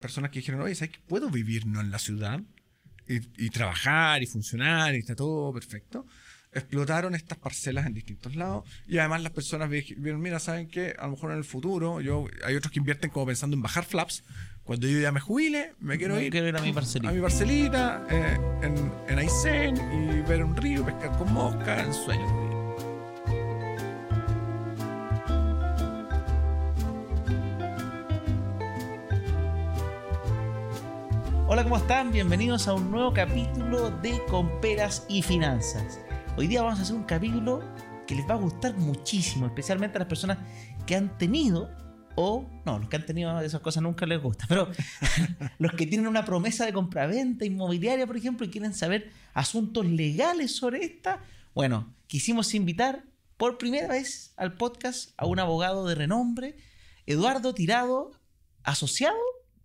personas que dijeron, oye, ¿sabes que puedo vivir no en la ciudad? Y, y trabajar y funcionar y está todo perfecto explotaron estas parcelas en distintos lados y además las personas vieron, mira, ¿saben qué? A lo mejor en el futuro, yo hay otros que invierten como pensando en bajar flaps. Cuando yo ya me jubile, me quiero, ir, a mi parcelita, a mi parcelita eh, en, en Aysén y ver un río, pescar con mosca, en sueños. ¿Cómo están? Bienvenidos a un nuevo capítulo de Comperas y Finanzas. Hoy día vamos a hacer un capítulo que les va a gustar muchísimo, especialmente a las personas que han tenido, o no, los que han tenido esas cosas nunca les gusta, pero los que tienen una promesa de compraventa inmobiliaria, por ejemplo, y quieren saber asuntos legales sobre esta. Bueno, quisimos invitar por primera vez al podcast a un abogado de renombre, Eduardo Tirado, asociado.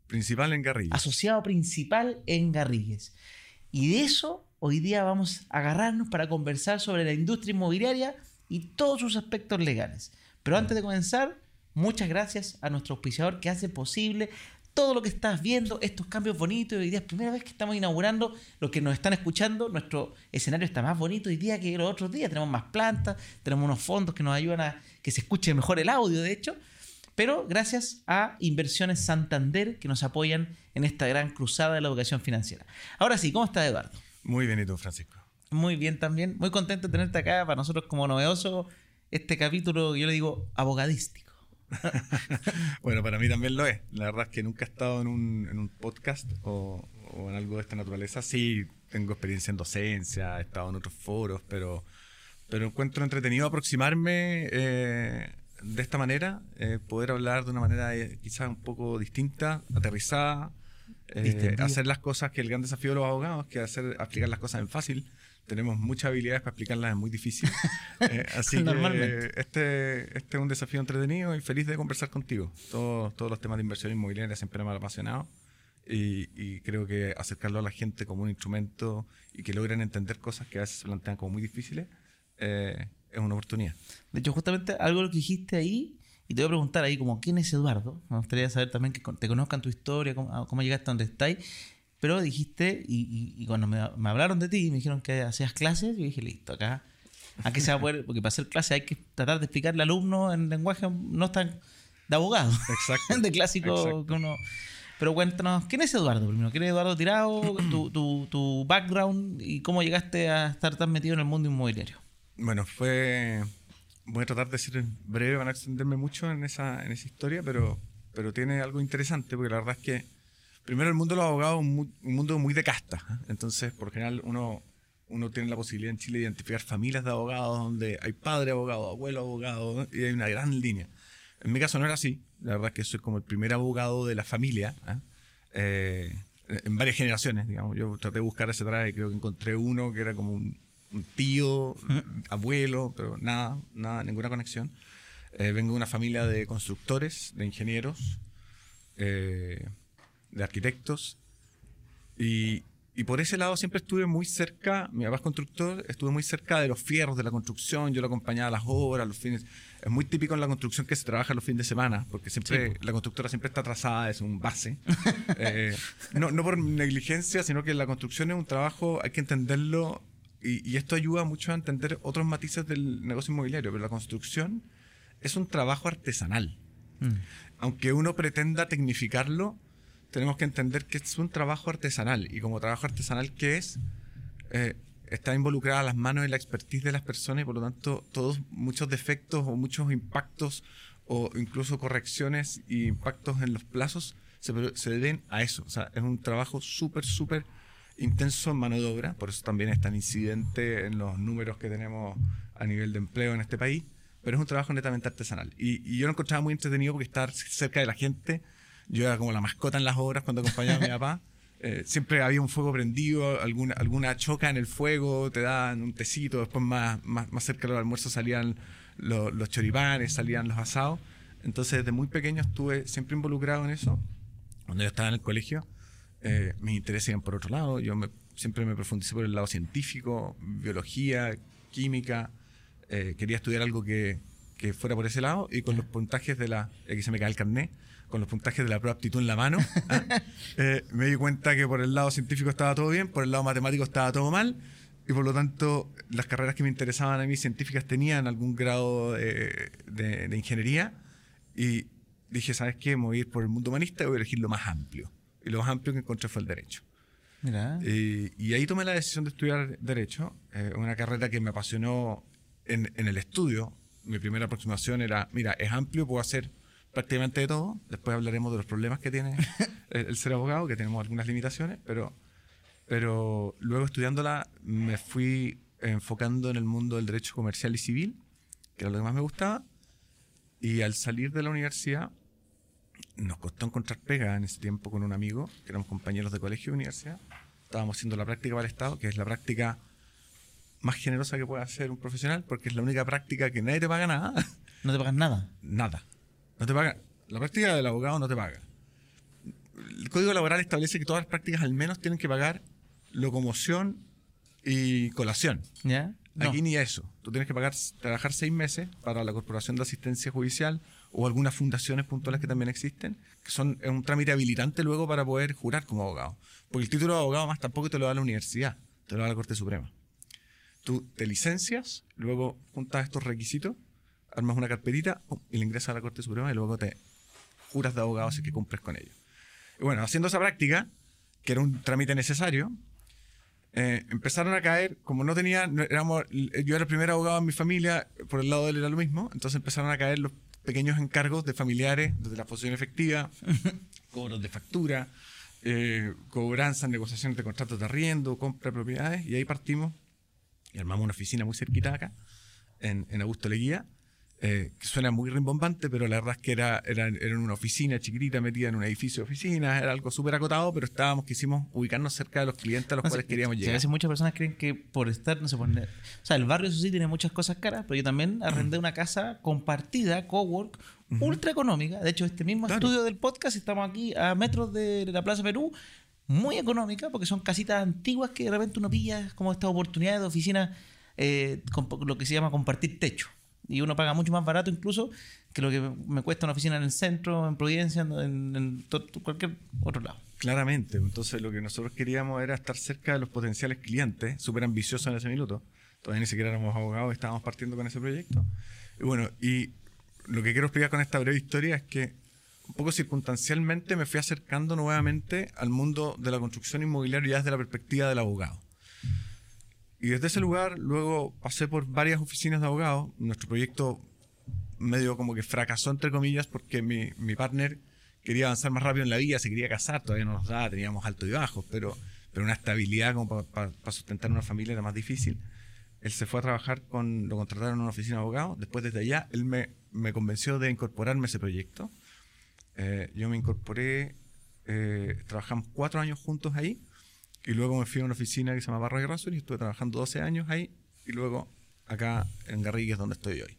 Principal en Garrigues. Asociado principal en Garrigues. Y de eso hoy día vamos a agarrarnos para conversar sobre la industria inmobiliaria y todos sus aspectos legales. Pero antes de comenzar, muchas gracias a nuestro auspiciador que hace posible todo lo que estás viendo, estos cambios bonitos. Hoy día es primera vez que estamos inaugurando, los que nos están escuchando, nuestro escenario está más bonito hoy día que los otros días. Tenemos más plantas, tenemos unos fondos que nos ayudan a que se escuche mejor el audio, de hecho. Pero gracias a Inversiones Santander que nos apoyan en esta gran cruzada de la educación financiera. Ahora sí, ¿cómo está Eduardo? Muy bien, ¿y tú, Francisco? Muy bien también. Muy contento de tenerte acá. Para nosotros, como novedoso, este capítulo, yo le digo, abogadístico. bueno, para mí también lo es. La verdad es que nunca he estado en un, podcast o, en algo de esta naturaleza. Sí, tengo experiencia en docencia, he estado en otros foros, pero, pero encuentro entretenido aproximarme eh, de esta manera, eh, poder hablar de una manera eh, quizás un poco distinta, aterrizada eh, hacer las cosas que el gran desafío de los abogados, que hacer aplicar las cosas en fácil. Tenemos muchas habilidades para explicarlas en muy difícil. Eh, así que este, este es un desafío entretenido y feliz de conversar contigo. Todos, todos los temas de inversión inmobiliaria siempre me han apasionado y, creo que acercarlo a la gente como un instrumento y que logren entender cosas que a veces se plantean como muy difíciles eh, es una oportunidad. De hecho, justamente algo lo que dijiste ahí y te voy a preguntar ahí como, ¿quién es Eduardo? Me gustaría saber también que te conozcan tu historia, cómo, cómo llegaste a donde estáis. Pero dijiste, y, cuando me, hablaron de ti y me dijeron que hacías clases, yo dije, listo, acá, aquí se va a poder, porque para hacer clases hay que tratar de explicarle al alumno en lenguaje no tan de abogado. Exacto. de clásico que uno... Pero cuéntanos, ¿quién es Eduardo primero? ¿Quién es Eduardo Tirado? tu, tu, tu background y cómo llegaste a estar tan metido en el mundo inmobiliario. Bueno, fue voy a tratar de ser breve, van a extenderme mucho en esa, en esa historia, pero, pero tiene algo interesante, porque la verdad es que, primero, el mundo de los abogados es un, mundo muy de casta. ¿eh? Entonces, por general, uno, uno tiene la posibilidad en Chile de identificar familias de abogados donde hay padre abogado, abuelo abogado, y hay una gran línea. En mi caso no era así. La verdad es que soy como el primer abogado de la familia. ¿eh? Eh, en varias generaciones, digamos. Yo traté de buscar ese y creo que encontré uno que era como un, un tío, abuelo, pero nada, nada, ninguna conexión. Eh, vengo de una familia de constructores, de ingenieros, eh, de arquitectos. Y, y, por ese lado siempre estuve muy cerca, mi papá es constructor, estuve muy cerca de los fierros de la construcción, yo lo acompañaba a las obras, los fines. Es muy típico en la construcción que se trabaja los fines de semana, porque siempre la constructora siempre está atrasada, es un base. Eh, no, no por negligencia, sino que la construcción es un trabajo, hay que entenderlo y, esto ayuda mucho a entender otros matices del negocio inmobiliario, pero la construcción es un trabajo artesanal. Mm. Aunque uno pretenda tecnificarlo, tenemos que entender que es un trabajo artesanal. Y como trabajo artesanal que es, eh, está involucrada las manos y la expertise de las personas y por lo tanto todos muchos defectos o muchos impactos o incluso correcciones y impactos en los plazos se, se deben a eso. O sea, es un trabajo súper, súper intenso en mano de obra, por eso también es tan incidente en los números que tenemos a nivel de empleo en este país, pero es un trabajo netamente artesanal. Y, yo lo encontraba muy entretenido porque estar cerca de la gente, yo era como la mascota en las obras cuando acompañaba a mi papá. Eh, siempre había un fuego prendido, alguna, alguna choca en el fuego, te daban un tecito, después más, más, más cerca del almuerzo salían los, los choripanes, salían los asados. Entonces desde muy pequeño estuve siempre involucrado en eso, cuando yo estaba en el colegio eh, mis intereses iban por otro lado. Yo siempre me profundicé por el lado científico, biología, química. Eh, quería estudiar algo que, que fuera por ese lado y con los puntajes de la, aquí se me cae el carnet, con los puntajes de la prueba de aptitud en la mano, ¿ah? eh, me di cuenta que por el lado científico estaba todo bien, por el lado matemático estaba todo mal y por lo tanto las carreras que me interesaban a mí científicas tenían algún grado de, de- de ingeniería y dije, ¿sabes qué? Me voy a ir por el mundo humanista y voy a elegir lo más amplio. Y lo más amplio que encontré fue el derecho. Mira. Y, y ahí tomé la decisión de estudiar Derecho, eh, una carrera que me apasionó en, en el estudio. Mi primera aproximación era, mira, es amplio, puedo hacer prácticamente de todo. Después hablaremos de los problemas que tiene el, el ser abogado, que tenemos algunas limitaciones, pero, pero luego estudiándola me fui enfocando en el mundo del derecho comercial y civil, que era lo que más me gustaba. Y al salir de la universidad, nos costó encontrar pega en ese tiempo con un amigo, que éramos compañeros de colegio y universidad. Estábamos haciendo la práctica para el Estado, que es la práctica más generosa que puede hacer un profesional, porque es la única práctica que nadie te paga nada. No te pagan nada. nada. No te paga. La práctica del abogado no te paga. El Código Laboral establece que todas las prácticas al menos tienen que pagar locomoción y colación. ¿Ya? No. Aquí ni eso. Tú tienes que pagar, trabajar seis meses para la Corporación de Asistencia Judicial o algunas fundaciones puntuales que también existen, que son un trámite habilitante luego para poder jurar como abogado. Porque el título de abogado más tampoco te lo da la universidad, te lo da la Corte Suprema. Tú te licencias, luego juntas estos requisitos, armas una carpetita y le ingresas a la Corte Suprema y luego te juras de abogado si que cumples con ello. Bueno, haciendo esa práctica, que era un trámite necesario, eh, empezaron a caer, como no tenía, no éramos, yo era el primer abogado en mi familia, por el lado de él era lo mismo, entonces empezaron a caer los pequeños encargos de familiares, desde la posición efectiva, cobros de factura, eh, cobranzas, negociaciones de contratos de arriendo, compra de propiedades, y ahí partimos y armamos una oficina muy cerquita acá, en, en Augusto Leguía, eh, que suena muy rimbombante, pero la verdad es que era, era, era una oficina chiquitita metida en un edificio de oficinas, era algo súper acotado, pero estábamos, quisimos ubicarnos cerca de los clientes a los No, cuales sí, queríamos llegar. A veces muchas personas creen que por estar, no sé, por- O sea, el barrio, eso sí, tiene muchas cosas caras, pero yo también arrendé una casa compartida, cowork, ultra económica. De hecho, este mismo Claro. estudio del podcast, estamos aquí a metros de la Plaza Perú, muy económica, porque son casitas antiguas que de repente uno pilla como esta oportunidad de oficina, eh, con lo que se llama compartir techo. Y uno paga mucho más barato incluso que lo que me cuesta una oficina en el centro, en Providencia, en, en cualquier otro lado. Claramente, entonces lo que nosotros queríamos era estar cerca de los potenciales clientes, súper ambiciosos en ese minuto. Todavía ni siquiera éramos abogados, estábamos partiendo con ese proyecto. Y bueno, y lo que quiero explicar con esta breve historia es que un poco circunstancialmente me fui acercando nuevamente al mundo de la construcción inmobiliaria desde la perspectiva del abogado. Y desde ese lugar luego pasé por varias oficinas de abogados. Nuestro proyecto medio como que fracasó, entre comillas, porque mi, mi partner quería avanzar más rápido en la vida, se quería casar, todavía no nos daba, teníamos altos y bajos, pero, pero una estabilidad como para sustentar una familia era más difícil. Él se fue a trabajar con, lo contrataron en una oficina de abogados. Después, desde allá, él me, me convenció de incorporarme a ese proyecto. Eh, yo me incorporé, eh, trabajamos cuatro años juntos ahí, y luego me fui a una oficina que se llama Barra Razón y estuve trabajando 12 años ahí, y luego acá en Garrigues, donde estoy hoy.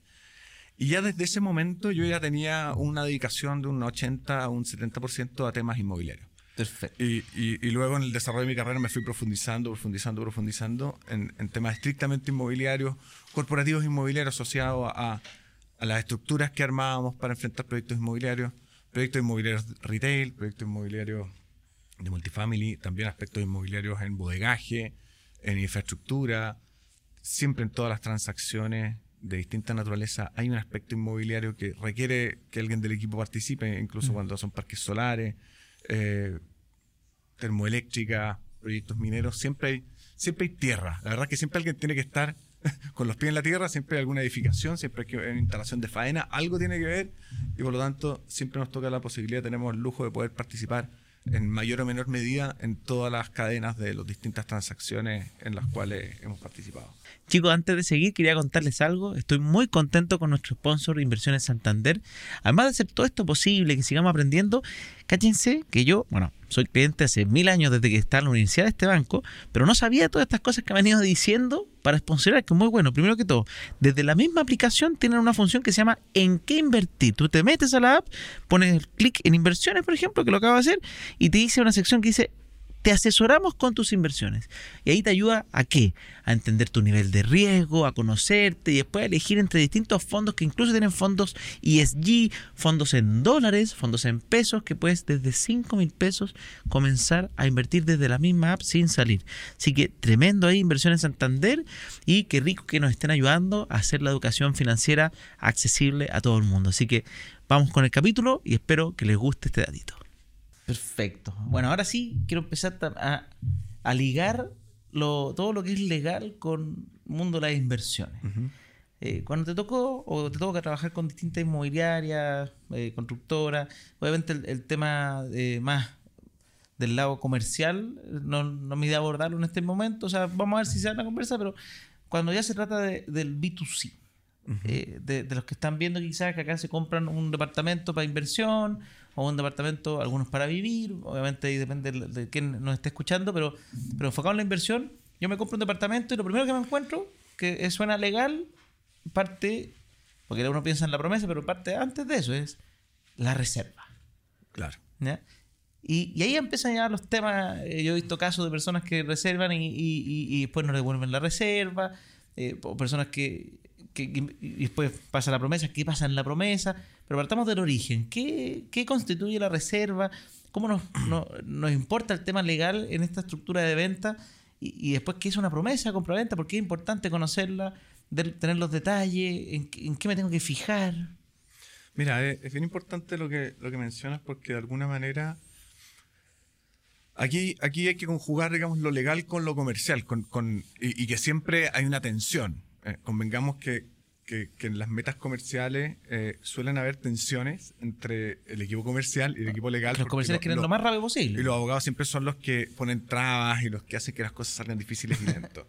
Y ya desde ese momento yo ya tenía una dedicación de un 80 a un 70% a temas inmobiliarios. Perfecto. Y, y- y luego en el desarrollo de mi carrera me fui profundizando, profundizando, profundizando en, en temas estrictamente inmobiliarios, corporativos inmobiliarios asociados a, a las estructuras que armábamos para enfrentar proyectos inmobiliarios, proyectos inmobiliarios retail, proyectos inmobiliarios de multifamily, también aspectos inmobiliarios en bodegaje, en infraestructura, siempre en todas las transacciones de distinta naturaleza hay un aspecto inmobiliario que requiere que alguien del equipo participe, incluso cuando son parques solares, eh, termoeléctrica, proyectos mineros, siempre hay, siempre hay tierra. La verdad es que siempre alguien tiene que estar con los pies en la tierra, siempre hay alguna edificación, siempre hay que una instalación de faena, algo tiene que ver y por lo tanto siempre nos toca la posibilidad, tenemos el lujo de poder participar en mayor o menor medida en todas las cadenas de las distintas transacciones en las cuales hemos participado. Chicos, antes de seguir, quería contarles algo. Estoy muy contento con nuestro sponsor Inversiones Santander. Además de hacer todo esto posible, que sigamos aprendiendo, cállense que yo, bueno, soy cliente hace mil años desde que está en la universidad de este banco, pero no sabía todas estas cosas que me han ido diciendo para sponsorar, que es muy bueno. Primero que todo, desde la misma aplicación tienen una función que se llama ¿En qué invertir? Tú te metes a la app, pones clic en inversiones, por ejemplo, que lo acabo de hacer, y te dice una sección que dice te asesoramos con tus inversiones. Y ahí te ayuda a qué? A entender tu nivel de riesgo, a conocerte y después a elegir entre distintos fondos que incluso tienen fondos ESG, fondos en dólares, fondos en pesos, que puedes desde 5 mil pesos comenzar a invertir desde la misma app sin salir. Así que tremendo ahí, inversión en Santander y qué rico que nos estén ayudando a hacer la educación financiera accesible a todo el mundo. Así que vamos con el capítulo y espero que les guste este datito. Perfecto. Bueno, ahora sí quiero empezar a, a ligar lo, todo lo que es legal con el mundo de las inversiones. Eh, cuando te tocó o te toca trabajar con distintas inmobiliarias, eh, constructoras, obviamente el, tema eh, más del lado comercial no, no me idea abordarlo en este momento, o sea, vamos a ver si se da la conversa, pero cuando ya se trata del B2C, de, de, los que están viendo quizás que acá se compran un departamento para inversión o un departamento, algunos para vivir, obviamente ahí depende de quién nos esté escuchando, pero, pero enfocado en la inversión, yo me compro un departamento y lo primero que me encuentro, que suena legal, parte, porque uno piensa en la promesa, pero parte antes de eso es la reserva. Claro. Y, y, ahí empiezan ya los temas, eh, yo he visto casos de personas que reservan y, y, y después no devuelven la reserva, eh, o personas que, y después pasa la promesa, ¿qué pasa en la promesa? Pero partamos del origen. ¿Qué, constituye la reserva? ¿Cómo nos, importa el tema legal en esta estructura de venta? Y, después, ¿qué es una promesa compra-venta? ¿Por qué es importante conocerla, tener los detalles? ¿En, qué me tengo que fijar? Mira, es, bien importante lo que, lo que mencionas porque de alguna manera Aquí, aquí hay que conjugar, digamos, lo legal con lo comercial, con, con y, que siempre hay una tensión. Eh, convengamos que que, en las metas comerciales eh, suelen haber tensiones entre el equipo comercial y el equipo legal. Los comerciales quieren lo, más rápido posible. Y los abogados siempre son los que ponen trabas y los que hacen que las cosas salgan difíciles y lentos.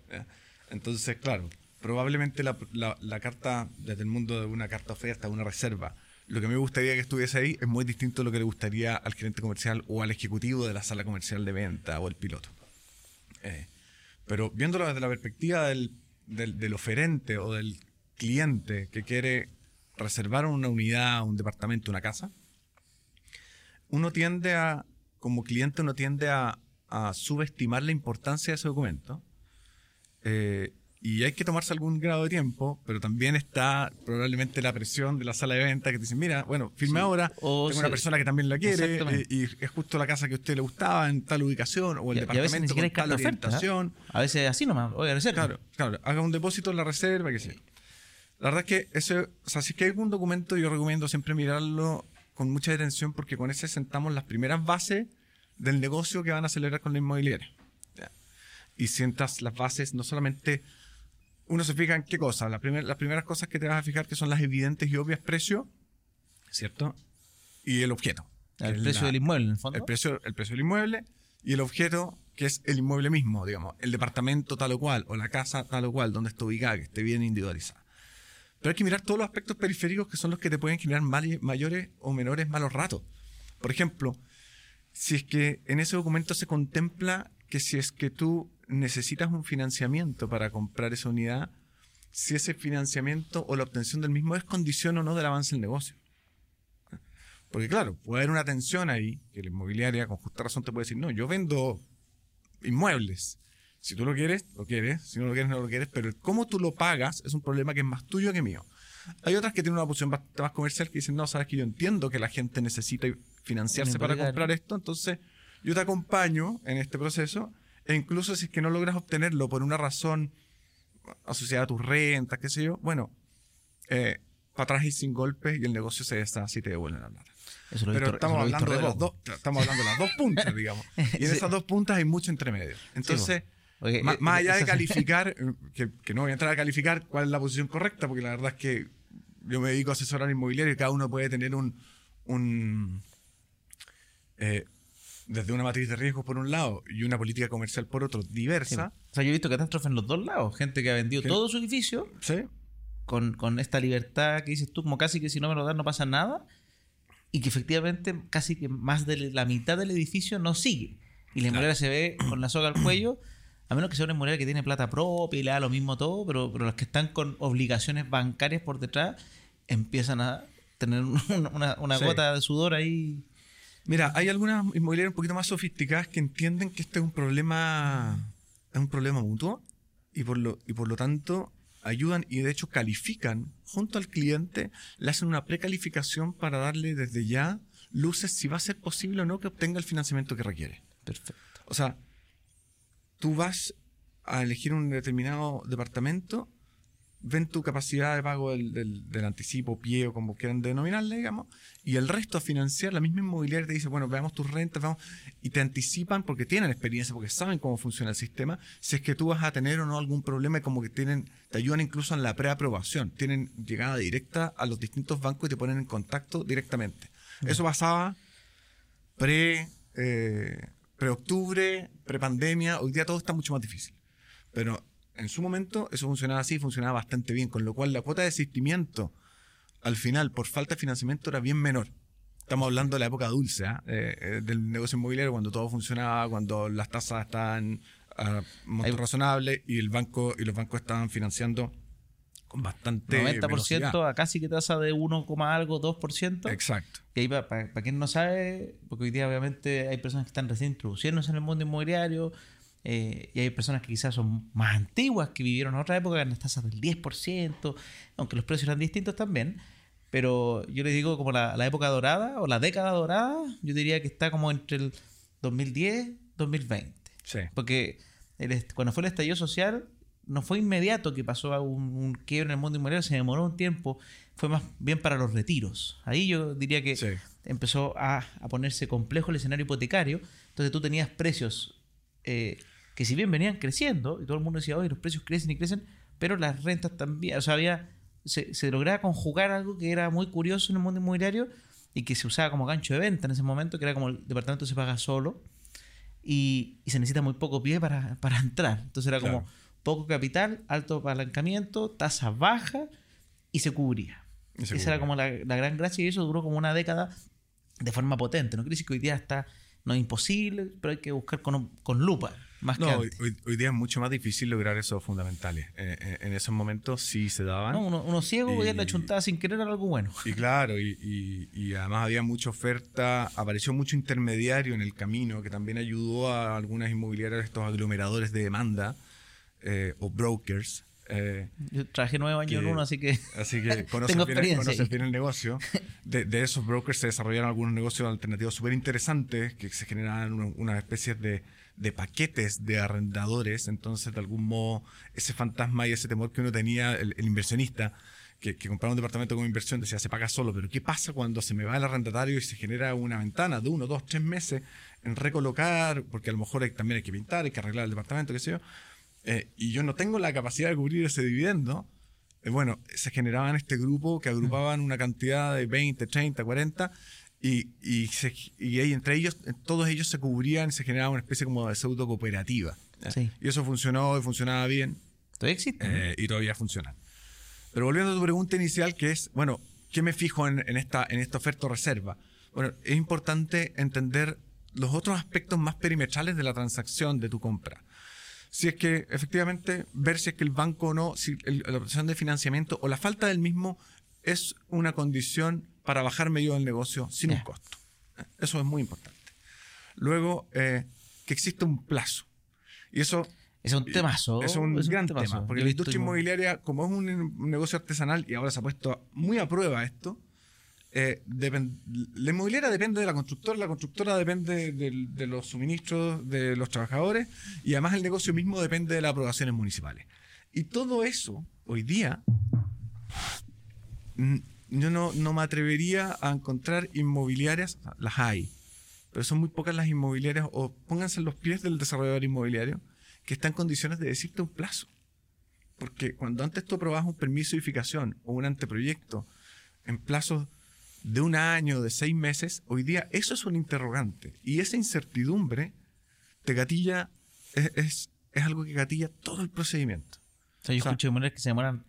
Entonces, claro, probablemente la, la, carta, desde el mundo de una carta oferta, una reserva, lo que me gustaría que estuviese ahí es muy distinto a lo que le gustaría al gerente comercial o al ejecutivo de la sala comercial de venta o el piloto. Eh, pero viéndolo desde la perspectiva del, del, oferente o del cliente que quiere reservar una unidad, un departamento, una casa, uno tiende a, como cliente, uno tiende a, subestimar la importancia de ese documento. Eh, y hay que tomarse algún grado de tiempo, pero también está probablemente la presión de la sala de venta que te dicen, mira, bueno, firme ahora, tengo una persona que también la quiere eh, y, es justo la casa que a usted le gustaba en tal ubicación o el departamento con tal orientación. A veces así nomás, oye, reserva. Claro, claro, haga un depósito en la reserva, que sé. La verdad es que eso, o sea, si es que hay algún documento, yo recomiendo siempre mirarlo con mucha atención porque con ese sentamos las primeras bases del negocio que van a acelerar con la inmobiliaria. Y sientas las bases, no solamente uno se fija en qué cosas. las primeras cosas que te vas a fijar que son las evidentes y obvias precio, ¿cierto? Y el objeto. El precio del inmueble, en el fondo. El precio, el precio del inmueble y el objeto, que es el inmueble mismo, digamos, el departamento tal o cual, o la casa tal o cual, donde está ubicada, que esté bien individualizada. Pero hay que mirar todos los aspectos periféricos que son los que te pueden generar mayores o menores malos ratos. Por ejemplo, si es que en ese documento se contempla que si es que tú necesitas un financiamiento para comprar esa unidad, si ese financiamiento o la obtención del mismo es condición o no del avance del negocio. Porque claro, puede haber una tensión ahí, que la inmobiliaria con justa razón te puede decir, no, yo vendo inmuebles, si tú lo quieres, lo quieres. Si no lo quieres, no lo quieres. Pero cómo tú lo pagas es un problema que es más tuyo que mío. Hay otras que tienen una posición bastante más comercial que dicen, no, sabes que yo entiendo que la gente necesita financiarse para comprar esto, entonces yo te acompaño en este proceso e incluso si es que no logras obtenerlo por una razón asociada a tus rentas, qué sé yo, bueno, eh, para atrás y sin golpes y el negocio se deshace y te devuelven la plata. Pero estamos, hablando de dos, estamos hablando de las dos puntas, digamos. Y en esas dos puntas hay mucho entre medio. Entonces... Eh, más, allá de calificar, eh, que, no voy a entrar a calificar cuál es la posición correcta, porque la verdad es que yo me dedico a asesorar inmobiliario y cada uno puede tener un, un eh, desde una matriz de riesgos por un lado y una política comercial por otro, diversa. O sea, yo he visto catástrofes en los dos lados, gente que ha vendido todo su edificio con, con, esta libertad que dices tú, como casi que si no me lo das no pasa nada, y que efectivamente casi que más de la mitad del edificio no sigue. Y la inmobiliaria se ve con la soga al cuello a menos que sea una inmobiliaria que tiene plata propia y le da lo mismo todo, pero, pero los que están con obligaciones bancarias por detrás empiezan a tener una, una, gota de sudor ahí. Mira, hay algunas inmobiliarias un poquito más sofisticadas que entienden que este es un problema, es un problema mutuo y por lo, y por lo tanto ayudan y de hecho califican junto al cliente, le hacen una precalificación para darle desde ya luces si va a ser posible o no que obtenga el financiamiento que requiere. Perfecto. O sea, tú vas a elegir un determinado departamento, ven tu capacidad de pago del, del- del anticipo, pie o como quieran denominarle, digamos, y el resto a financiar, la misma inmobiliaria te dice, bueno, veamos tus rentas, vamos, y te anticipan porque tienen experiencia, porque saben cómo funciona el sistema, si es que tú vas a tener o no algún problema, y como que tienen, te ayudan incluso en la preaprobación, tienen llegada directa a los distintos bancos y te ponen en contacto directamente. Eso pasaba pre, eh, pre-octubre, pre-pandemia, hoy día todo está mucho más difícil. Pero en su momento eso funcionaba así, funcionaba bastante bien, con lo cual la cuota de desistimiento al final por falta de financiamiento era bien menor. Estamos hablando de la época dulce ¿ah? Eh, eh, del negocio inmobiliario, cuando todo funcionaba, cuando las tasas estaban a monto Hay- razonable y el banco y los bancos estaban financiando con bastante 90% velocidad. a casi que tasa de 1, coma algo, 2%. Exacto. Que ahí, para quien no sabe, porque hoy día obviamente hay personas que están recién introduciéndose en el mundo inmobiliario eh, y hay personas que quizás son más antiguas, que vivieron en otra época en las tasas del 10%, aunque los precios eran distintos también. Pero yo les digo como la, la época dorada o la década dorada, yo diría que está como entre el 2010 2020. Sí. Porque el cuando fue el estallido social, no fue inmediato que pasó a un, un quiebre en el mundo inmobiliario, se demoró un tiempo, fue más bien para los retiros. Ahí yo diría que Sí. empezó a, a ponerse complejo el escenario hipotecario, entonces tú tenías precios eh, que si bien venían creciendo, y todo el mundo decía, oye, los precios crecen y crecen, pero las rentas también, o sea, había, se, se lograba conjugar algo que era muy curioso en el mundo inmobiliario y que se usaba como gancho de venta en ese momento, que era como el departamento se paga solo y, y se necesita muy poco pie para, para entrar. Entonces era como poco capital, alto apalancamiento, tasa baja y se cubría. Y se Esa era como la, la gran gracia y eso duró como una década de forma potente. No quiere decir que hoy día está, no es imposible, pero hay que buscar con, con lupa más que No, hoy, antes. hoy- hoy día es mucho más difícil lograr esos fundamentales. Eh, eh, en esos momentos sí se daban. No, uno, uno ciego podía la chuntada sin querer era algo bueno. Y claro, y, y- y además había mucha oferta, apareció mucho intermediario en el camino que también ayudó a algunas inmobiliarias, estos aglomeradores de demanda eh, o brokers. eh, Yo trabajé nueve años Que- en uno, así que así que conoces, bien, conoces bien el negocio. De, de esos brokers se desarrollaron algunos negocios alternativos súper interesantes que se generaban una- unas especies de, de paquetes de arrendadores. Entonces, de algún modo, ese fantasma y ese temor que uno tenía, el, inversionista, que, que compraba un departamento como inversión, decía, se paga solo. Pero ¿qué pasa cuando se me va el arrendatario y se genera una ventana de uno, dos, tres meses en recolocar? Porque a lo mejor hay- también hay que pintar, hay que arreglar el departamento, qué sé yo. eh, y yo no tengo la capacidad de cubrir ese dividendo. Eh, bueno, se generaban este grupo que agrupaban una cantidad de 20, 30, 40 y, y, se- y ahí entre ellos, todos ellos se cubrían y se generaba una especie como de pseudo cooperativa. ¿eh? Sí. Y eso funcionó y funcionaba bien todavía existe. eh, y todavía funciona. Pero volviendo a tu pregunta inicial, que es, bueno, ¿qué me fijo en, en esta, en esta oferta o reserva? Bueno, es importante entender los otros aspectos más perimetrales de la transacción de tu compra. Si es que efectivamente ver si es que el banco o no, si el- la opción de financiamiento o la falta del mismo es una condición para bajarme yo del negocio sin un costo. Eso es muy importante. Luego, eh, que exista un plazo. Y eso es un temazo. es un es gran temazo. tema, porque la industria inmo- inmobiliaria, como es un, negocio artesanal y ahora se ha puesto muy a prueba esto, eh, la inmobiliaria depende de la constructora, la constructora depende de los suministros de los trabajadores y además el negocio mismo depende de las aprobaciones municipales. Y todo eso, hoy día, yo no, no me atrevería a encontrar inmobiliarias, las hay, pero son muy pocas las inmobiliarias, o pónganse en los pies del desarrollador inmobiliario, que está en condiciones de decirte un plazo. Porque cuando antes tú aprobabas un permiso de edificación o un anteproyecto en plazos de un año, de seis meses, hoy día eso es un interrogante. Y esa incertidumbre te gatilla, es, es, es algo que gatilla todo el procedimiento. O sea, yo o sea- escucho que se demoran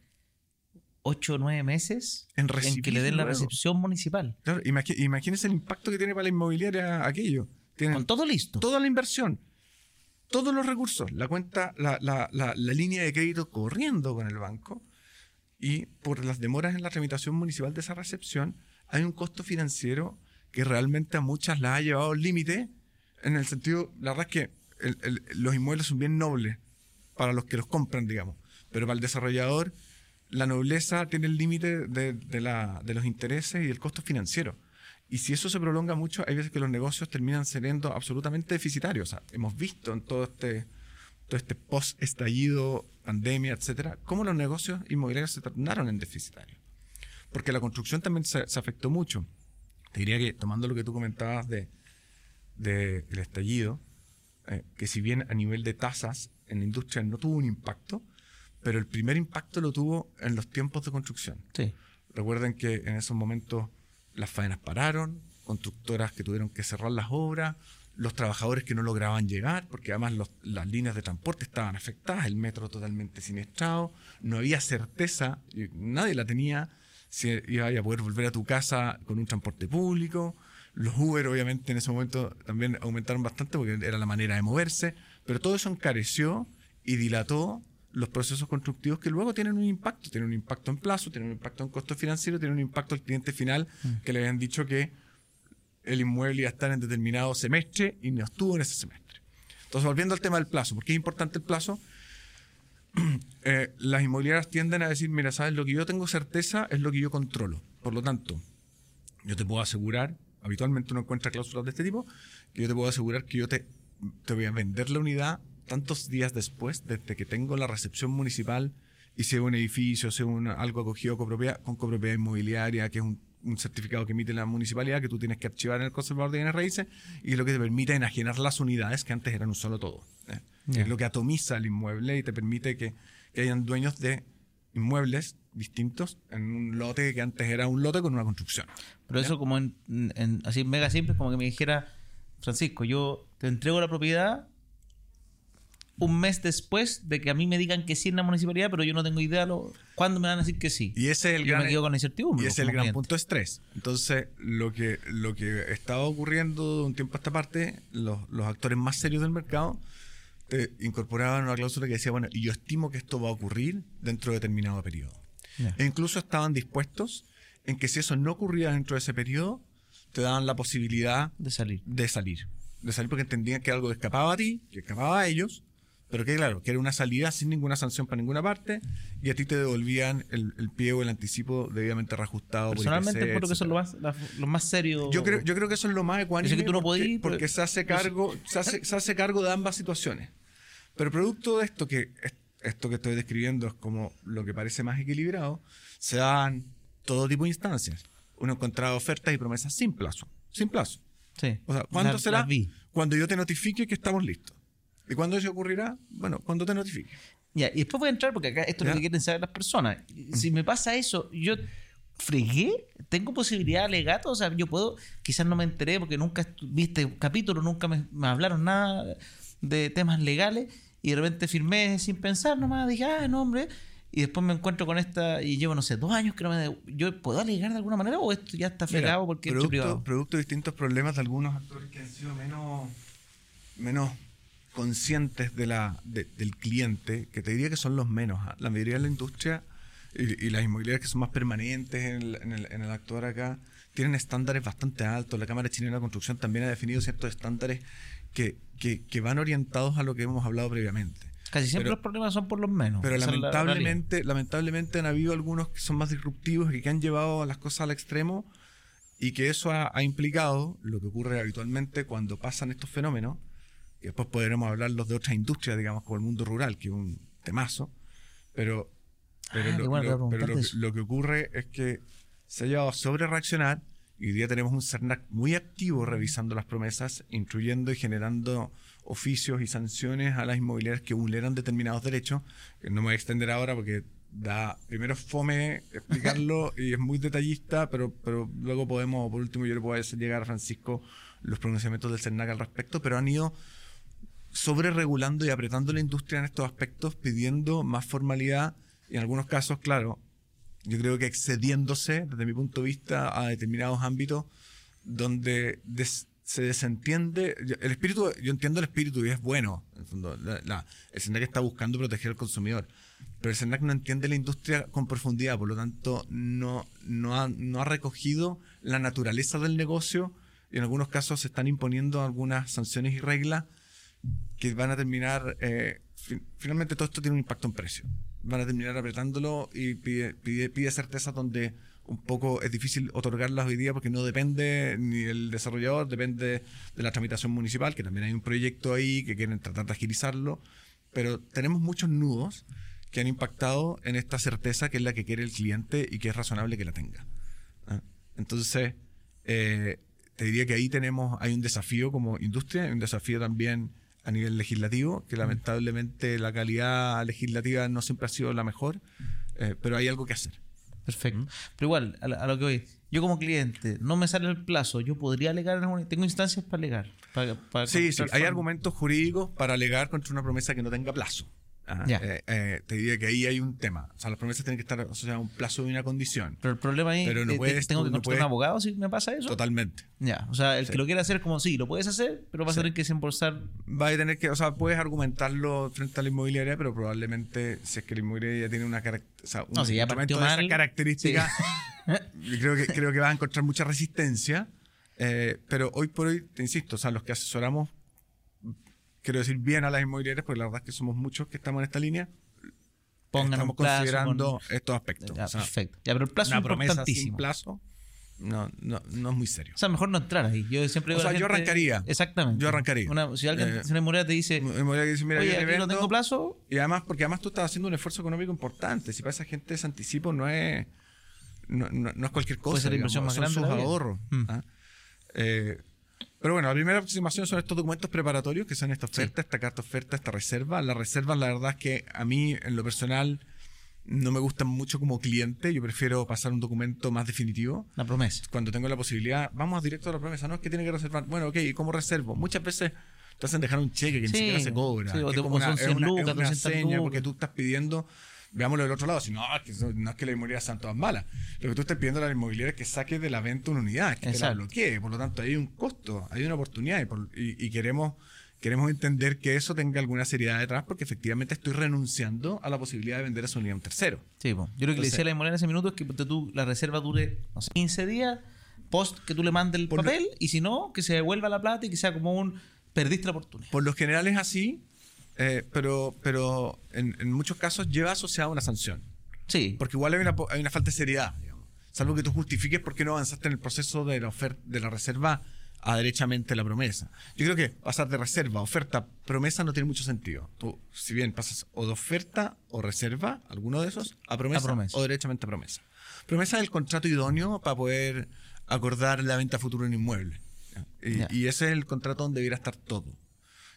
8 o 9 meses En que le den la recepción municipal. Claro, imagínense el impacto que tiene para la inmobiliaria aquello. Tienen Con todo listo. toda la inversión, todos los recursos, la cuenta, la, la- la- la línea de crédito corriendo con el banco y por las demoras en la tramitación municipal de esa recepción hay un costo financiero que realmente a muchas las ha llevado al límite, en el sentido, la verdad es que los inmuebles son bien nobles para los que los compran, digamos, pero para el desarrollador la nobleza tiene el límite de, los intereses y el costo financiero. Y si eso se prolonga mucho, hay veces que los negocios terminan siendo absolutamente deficitarios. hemos visto en todo este, este post-estallido, pandemia, etcétera, cómo los negocios inmobiliarios se tornaron en deficitarios. Porque la construcción también se, afectó mucho. Te diría que, tomando lo que tú comentabas del de, estallido, eh, que si bien a nivel de tasas en la industria no tuvo un impacto, pero el primer impacto lo tuvo en los tiempos de construcción. Sí. Recuerden que en esos momentos las faenas pararon, constructoras que tuvieron que cerrar las obras, los trabajadores que no lograban llegar, porque además las líneas de transporte estaban afectadas, el metro totalmente siniestrado, no había certeza, nadie la tenía, si iba a poder volver a tu casa con un transporte público. Los Uber, obviamente, en ese momento también aumentaron bastante porque era la manera de moverse, pero todo eso encareció y dilató los procesos constructivos que luego tienen un impacto, tienen un impacto en plazo, tienen un impacto en costo financiero, tienen un impacto al cliente final mm. que le habían dicho que el inmueble iba a estar en determinado semestre y no estuvo en ese semestre. Entonces, volviendo al tema del plazo, ¿por qué es importante el plazo? Eh, las inmobiliarias tienden a decir, mira, sabes, lo que yo tengo certeza es lo que yo controlo. Por lo tanto, yo te puedo asegurar, habitualmente uno encuentra cláusulas de este tipo, que yo te puedo asegurar que yo te, te voy a vender la unidad tantos días después, desde que tengo la recepción municipal y sea un edificio, sea un, algo acogido con copropiedad inmobiliaria, que es un, certificado que emite la municipalidad, que tú tienes que archivar en el conservador de bienes raíces, y es lo que te permite enajenar las unidades que antes eran un solo todo. ¿eh? es lo que atomiza el inmueble y te permite que, que hayan dueños de inmuebles distintos en un lote que antes era un lote con una construcción. Pero eso como en, así mega simple, como que me dijera, Francisco, yo te entrego la propiedad un mes después de que a mí me digan que sí en la municipalidad, pero yo no tengo idea lo, cuándo me van a decir que sí. Y ese es el yo gran, me quedo con incertidumbre. Y ese es el gran punto de estrés. Entonces, lo que, lo que estaba ocurriendo de un tiempo a esta parte, los, los actores más serios del mercado eh, incorporaban una cláusula que decía, bueno, yo estimo que esto va a ocurrir dentro de determinado periodo. E incluso estaban dispuestos en que si eso no ocurría dentro de ese periodo, te daban la posibilidad de salir. De salir. De salir porque entendían que algo escapaba a ti, que escapaba a ellos, pero que claro, que era una salida sin ninguna sanción para ninguna parte y a ti te devolvían el, pie o el anticipo debidamente reajustado. Personalmente creo que eso es lo más, lo más serio. Yo creo, yo creo que eso es lo más ecuánime. que tú no porque, porque se hace cargo, se hace, se hace cargo de ambas situaciones. Pero producto de esto que esto que estoy describiendo es como lo que parece más equilibrado, se dan todo tipo de instancias. Uno encontrado ofertas y promesas sin plazo. Sin plazo. Sí. O sea, ¿cuándo será? Cuando yo te notifique que estamos listos. ¿Y cuándo eso ocurrirá? Bueno, cuando te notifique. Ya, y después voy a entrar porque acá esto es lo que quieren saber las personas. Si me pasa eso, yo fregué, tengo posibilidad de alegato, o sea, yo puedo, quizás no me enteré porque nunca viste capítulo, nunca me, hablaron nada de temas legales y de repente firmé sin pensar nomás, dije, ah, no, hombre, y después me encuentro con esta y llevo, no sé, dos años que no me... ¿Yo puedo alegar de alguna manera o esto ya está fregado porque producto, privado? Producto de distintos problemas de algunos actores que han sido menos, menos conscientes de la, del cliente, que te diría que son los menos. ¿ah? La mayoría de la industria y, las inmobiliarias que son más permanentes en el, en, el, en el, actuar acá tienen estándares bastante altos. La Cámara Chilena de Construcción también ha definido ciertos estándares que, que, que van orientados a lo que hemos hablado previamente. Casi siempre los problemas son por los menos. Pero lamentablemente, lamentablemente han habido algunos que son más disruptivos y que han llevado las cosas al extremo y que eso ha, ha implicado lo que ocurre habitualmente cuando pasan estos fenómenos, y después podremos hablarlos de otras industrias, digamos, como el mundo rural, que es un temazo, pero, pero, ah, lo, que, ocurre es que se ha llevado a sobre reaccionar y hoy día tenemos un CERNAC muy activo revisando las promesas, instruyendo y generando oficios y sanciones a las inmobiliarias que vulneran determinados derechos, que no me voy a extender ahora porque da primero fome explicarlo y es muy detallista, pero, pero luego podemos, por último, yo le puedo hacer llegar a Francisco los pronunciamientos del CERNAC al respecto, pero han ido sobre regulando y apretando la industria en estos aspectos, pidiendo más formalidad y en algunos casos, claro, yo creo que excediéndose desde mi punto de vista a determinados ámbitos donde se desentiende el espíritu, yo entiendo el espíritu y es bueno, en el fondo, la, el SENAC está buscando proteger al consumidor, pero el SENAC no entiende la industria con profundidad, por lo tanto no, no, ha, no ha recogido la naturaleza del negocio y en algunos casos se están imponiendo algunas sanciones y reglas que van a terminar, eh, fin- finalmente todo esto tiene un impacto en precio. Van a terminar apretándolo y pide, pide, pide certeza donde un poco es difícil otorgarlas hoy día porque no depende ni del desarrollador, depende de la tramitación municipal, que también hay un proyecto ahí que quieren tratar de agilizarlo, pero tenemos muchos nudos que han impactado en esta certeza que es la que quiere el cliente y que es razonable que la tenga. ¿ah? Entonces, eh, te diría que ahí tenemos, hay un desafío como industria, hay un desafío también a nivel legislativo, que lamentablemente la calidad legislativa no siempre ha sido la mejor, eh, pero hay algo que hacer. Perfecto. Pero igual, a, lo que voy, yo como cliente, no me sale el plazo, yo podría alegar, en alguna- tengo instancias para alegar. Para, para Sí, sí, hay argumentos jurídicos para alegar contra una promesa que no tenga plazo. Ah, Ya. eh, eh, te diría que ahí hay un tema. O sea, las promesas tienen que estar asociadas a un plazo y una condición. Pero el problema ahí Pero no es que puedes tengo que no contratar un abogado si me pasa eso. Totalmente. Ya, o sea, el Sí. que lo quiera hacer como sí, lo puedes hacer, pero vas Sí. a tener que desembolsar. Va a tener que, o sea, puedes argumentarlo frente a la inmobiliaria, pero probablemente si es que la inmobiliaria ya tiene una o sea, un No, si ya de esas mal, características, yo creo que creo que va a encontrar mucha resistencia. eh, pero hoy por hoy, te insisto, o sea, los que asesoramos, quiero decir bien a las inmobiliarias, porque la verdad es que somos muchos que estamos en esta línea, Pongan estamos un plazo. considerando con- estos aspectos. Ya, O sea, perfecto. Ya, pero el plazo una es promesa sin plazo no, no, no es muy serio. O sea, mejor no entrar ahí. Yo siempre O digo sea, yo arrancaría. Exactamente. Yo arrancaría. Una- si alguien, Eh, si una inmobiliaria te dice, inmobiliaria que dice, mira, oye, yo aquí no tengo plazo, Y además, porque además tú estás haciendo un esfuerzo económico importante. Si para esa gente ese anticipo no es, no, no- no es cualquier cosa. Puede ser la inversión más son grande de sus ahorros. Mm. ¿ah? Eh, pero bueno, la primera aproximación son estos documentos preparatorios, que son esta oferta, esta carta oferta, esta reserva. Las reservas, la verdad es que a mí, en lo personal, no me gustan mucho como cliente. Yo prefiero pasar un documento más definitivo la promesa. cuando tengo la posibilidad, vamos directo a la promesa. No es que tiene que reservar. Bueno, ok, ¿y cómo reservo? Muchas veces te hacen dejar un cheque que ni Sí, siquiera se cobra. sí, o te- es como una, es 100 una- es una 200 seña lucas. porque tú estás pidiendo, veámoslo del otro lado, si no, es que, eso- no es que la inmobiliaria sean todas malas. Lo que tú estás pidiendo a la inmobiliaria es que saque de la venta una unidad, que te la bloquee. Por lo tanto, hay un costo, hay una oportunidad y, por- y- y queremos queremos entender que eso tenga alguna seriedad detrás porque efectivamente estoy renunciando a la posibilidad de vender esa unidad a un tercero. Sí, po. yo lo que le decía a la inmobiliaria en ese minuto es que tú, la reserva dure no sé, 15 días post que tú le mandes el Por lo- papel y si no, que se devuelva la plata y que sea como un perdiste la oportunidad. Por lo general es así, eh, pero, pero en, en muchos casos lleva asociada una sanción. Sí, Porque igual hay una, hay una falta de seriedad, digamos. Salvo que tú justifiques por qué no avanzaste en el proceso de la oferta, de la reserva a derechamente la promesa. Yo creo que pasar de reserva oferta promesa no tiene mucho sentido. Tú, si bien pasas o de oferta o reserva, alguno de esos, a promesa, A promesa. o derechamente a promesa. Promesa es el contrato idóneo para poder acordar la venta futura de un inmueble. Y, Ya. y ese es el contrato donde debiera estar todo.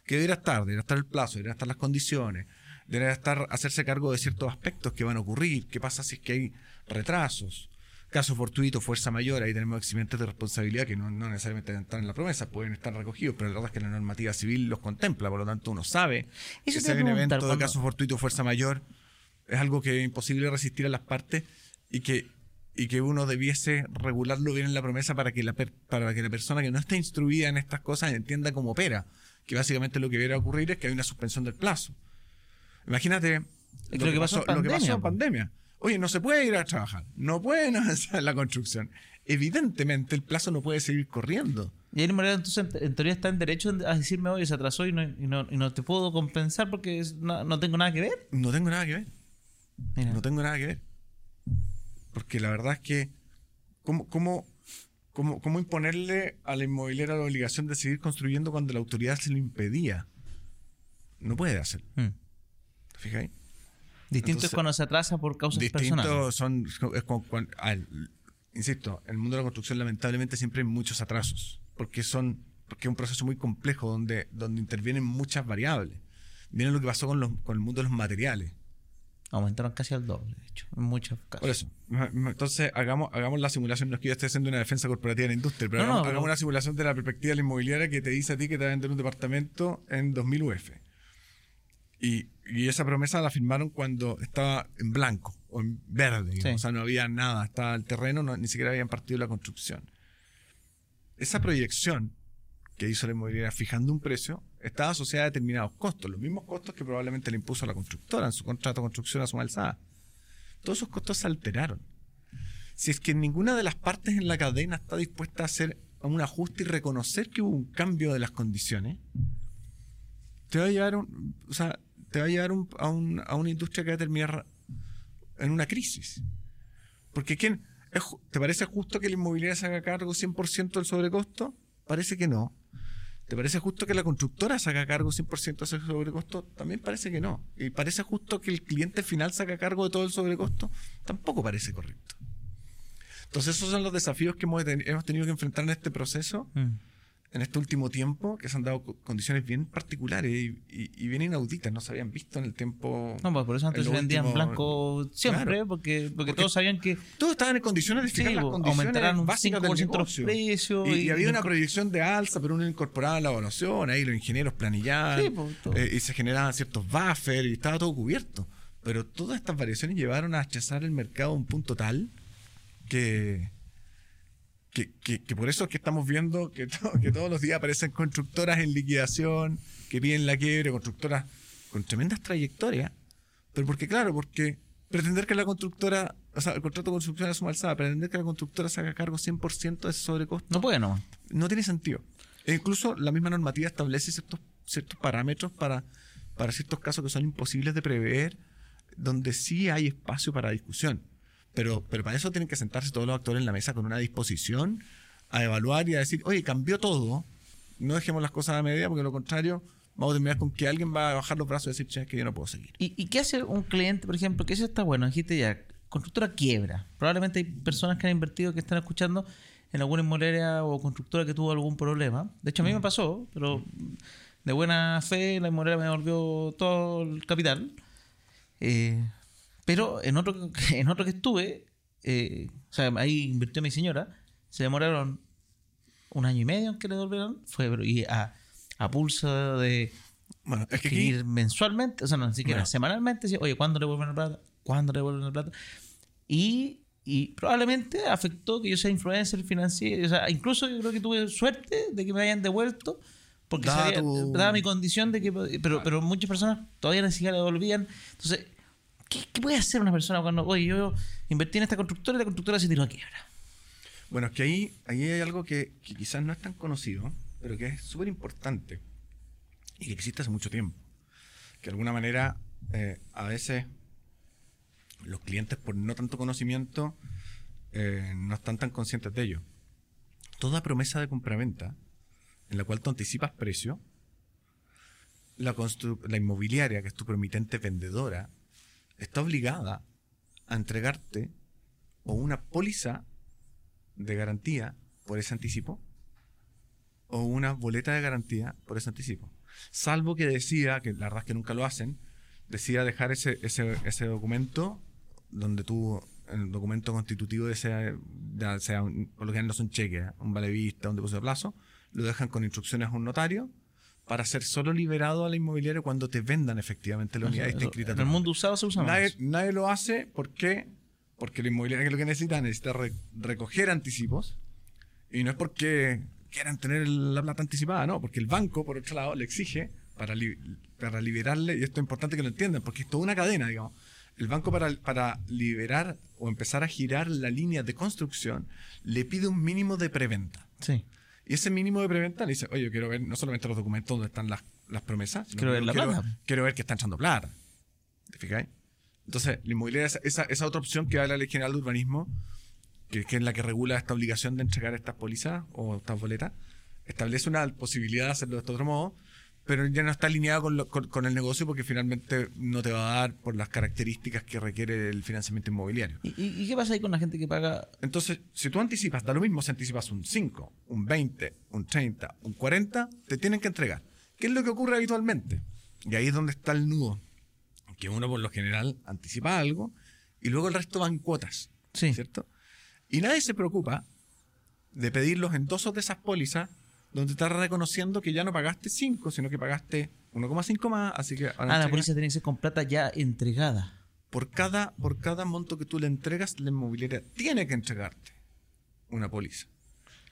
¿Qué debiera estar? Debería estar el plazo, deberían estar las condiciones, debería estar hacerse cargo de ciertos aspectos que van a ocurrir. ¿Qué pasa si es que hay retrasos? Caso fortuito, fuerza mayor, ahí tenemos eximientes de responsabilidad que no, no necesariamente deben estar en la promesa, pueden estar recogidos, pero la verdad es que la normativa civil los contempla, por lo tanto uno sabe que Eso si te hay un evento de caso fortuito, fuerza mayor, es algo que es imposible resistir a las partes y que, y que uno debiese regularlo bien en la promesa para que la, per- para que la persona que no está instruida en estas cosas entienda cómo opera. Que básicamente lo que viene a ocurrir es que hay una suspensión del plazo. Imagínate lo que pasó en lo que pasó pandemia, en pandemia. Oye, no se puede ir a trabajar, no pueden avanzar en la construcción. Evidentemente el plazo no puede seguir corriendo. Y el inmobiliario entonces en, en teoría está en derecho a decirme, oye, se atrasó y no, y no, y no te puedo compensar porque es- no, no tengo nada que ver. No tengo nada que ver. Mira, No tengo nada que ver. Porque la verdad es que, ¿cómo, cómo, cómo, cómo imponerle a la inmobiliaria la obligación de seguir construyendo cuando la autoridad se lo impedía? No puede hacerlo. mm. ¿Te fijas? Distinto Entonces, es cuando se atrasa por causas personales. Distintos son. es insisto, en el mundo de la construcción, lamentablemente, siempre hay muchos atrasos. Porque son. Porque es un proceso muy complejo donde, donde intervienen muchas variables. Miren lo que pasó con, los, con el mundo de los materiales. Aumentaron casi al doble, de hecho, en muchos casos. Por eso. Entonces, hagamos, hagamos la simulación. No es que yo esté haciendo una defensa corporativa de la industria, pero, No, no, hagamos, pero- hagamos una simulación de la perspectiva de la inmobiliaria que te dice a ti que te va a vender un departamento en 2000 UF. Y, y esa promesa la firmaron cuando estaba en blanco o en verde. Sí. O sea, no había nada. Estaba el terreno, no- ni siquiera habían partido la construcción. Esa proyección que hizo la inmobiliaria fijando un precio estaba asociada a determinados costos, los mismos costos que probablemente le impuso la constructora en su contrato de construcción a su alzada. Todos esos costos se alteraron. Si es que ninguna de las partes en la cadena está dispuesta a hacer a un ajuste y reconocer que hubo un cambio de las condiciones, te va a llevar, o sea, te va a, llevar a, un- a una industria que va a terminar en una crisis. Porque ¿quién, ¿te parece justo que la inmobiliaria se haga cargo 100% del sobrecosto? Parece que no. ¿Te parece justo que la constructora se haga cargo 100% de ese sobrecosto? También parece que no. ¿Y parece justo que el cliente final se haga cargo de todo el sobrecosto? Tampoco parece correcto. Entonces esos son los desafíos que hemos tenido que enfrentar en este proceso, Mm. En este último tiempo, que se han dado co- condiciones bien particulares y, y- y bien inauditas, no se habían visto en el tiempo... No, pues por eso antes se vendían último- blanco siempre, Claro. porque, porque, Porque- todos sabían que Todos estaban en condiciones de sí, fijar las pues, condiciones un básicas del 5% los negocio. precios. Y, y había una proyección de alza, pero uno incorporaba la evaluación, ahí los ingenieros planillaban, Sí, pues, eh, y se generaban ciertos buffers y estaba todo cubierto. Pero todas estas variaciones llevaron a achazar el mercado a un punto tal que, que, que- que por eso es que estamos viendo que, to- que todos los días aparecen constructoras en liquidación, que piden la quiebre, constructoras con tremendas trayectorias. Pero porque, claro, porque pretender que la constructora, o sea, el contrato de construcción es suma alzada, pretender que la constructora se haga cargo 100% de ese sobrecosto, No puede, no. no tiene sentido. E incluso la misma normativa establece ciertos, ciertos parámetros para, para ciertos casos que son imposibles de prever, donde sí hay espacio para discusión. Pero, pero para eso tienen que sentarse todos los actores en la mesa con una disposición a evaluar y a decir, oye, cambió todo, no dejemos las cosas a medida, porque lo contrario, vamos a terminar con que alguien va a bajar los brazos y decir, che, es que yo no puedo seguir. ¿Y, y qué hace un cliente, por ejemplo? Que eso está bueno, dijiste ya, constructora quiebra. Probablemente hay personas que han invertido que están escuchando en alguna inmobiliaria o constructora que tuvo algún problema. De hecho, a mí me pasó, pero de buena fe la inmobiliaria me devolvió todo el capital. Eh, pero en otro, en otro que estuve, eh, o sea, ahí invirtió mi señora, se demoraron un año y medio en que le devolvieron. Fue y a, a pulso de Bueno, es que aquí, escribir mensualmente, o sea, no, ni siquiera Bueno. semanalmente, decía, oye, ¿cuándo le vuelven la plata? ¿Cuándo le vuelven la plata? Y, y probablemente afectó que yo sea influencer financiero, o sea, incluso yo creo que tuve suerte de que me hayan devuelto, porque Dada sabía- tu- daba mi condición de que, pero, pero muchas personas todavía ni siquiera le devolvían. Entonces, ¿qué, qué puede hacer una persona cuando, oye, yo invertí en esta constructora y la constructora se tiró a quiebra? Bueno, es que ahí, ahí hay algo que, que quizás no es tan conocido, pero que es súper importante y que existe hace mucho tiempo. Que de alguna manera, eh, a veces, los clientes, por no tanto conocimiento, eh, no están tan conscientes de ello. Toda promesa de compraventa en la cual tú anticipas precio, la, la inmobiliaria, que es tu promitente vendedora, está obligada a entregarte o una póliza de garantía por ese anticipo o una boleta de garantía por ese anticipo. Salvo que decida, que la verdad es que nunca lo hacen, decida dejar ese, ese, ese documento donde tú, el documento constitutivo de ese, ya sea, un- por lo general no son cheques, ¿eh? un vale vista, un depósito de plazo, lo dejan con instrucciones a un notario para ser solo liberado a la inmobiliaria cuando te vendan efectivamente la unidad y esté inscrita en el mundo usado se usa Nadie, más. nadie lo hace ¿por qué? porque la inmobiliaria que lo que necesita necesita re- recoger anticipos y no es porque quieran tener la plata anticipada, no, porque el banco, por otro lado, le exige para, li- para liberarle, y esto es importante que lo entiendan, porque es toda una cadena, digamos. El banco para, para liberar o empezar a girar la línea de construcción le pide un mínimo de preventa. Sí. Y ese mínimo de preventa le dice, oye, yo quiero ver no solamente los documentos donde están las, las promesas, sino Quiero ver la quiero, plata. quiero ver que están echando plata. ¿Te fijáis? Entonces, la inmobiliaria, esa, esa, esa otra opción que da la Ley General de Urbanismo, que, que es la que regula esta obligación de entregar estas pólizas o estas boletas, establece una posibilidad de hacerlo de este otro modo, pero ya no está alineado con, lo- con- con el negocio porque finalmente no te va a dar por las características que requiere el financiamiento inmobiliario. ¿Y, y- qué pasa ahí con la gente que paga Entonces, si tú anticipas, da lo mismo si anticipas un 5, un 20, un 30, un 40, te tienen que entregar. ¿Qué es lo que ocurre habitualmente? Y ahí es donde está el nudo. Que uno por lo general anticipa algo y luego el resto va en cuotas. Sí. ¿Cierto? Y nadie se preocupa de pedir los endosos de esas pólizas donde estás reconociendo que ya no pagaste 5, sino que pagaste 1,5 más, así que ahora Ah, la policía tiene que ser con plata ya entregada. por cada, por cada monto que tú le entregas, la inmobiliaria tiene que entregarte una póliza.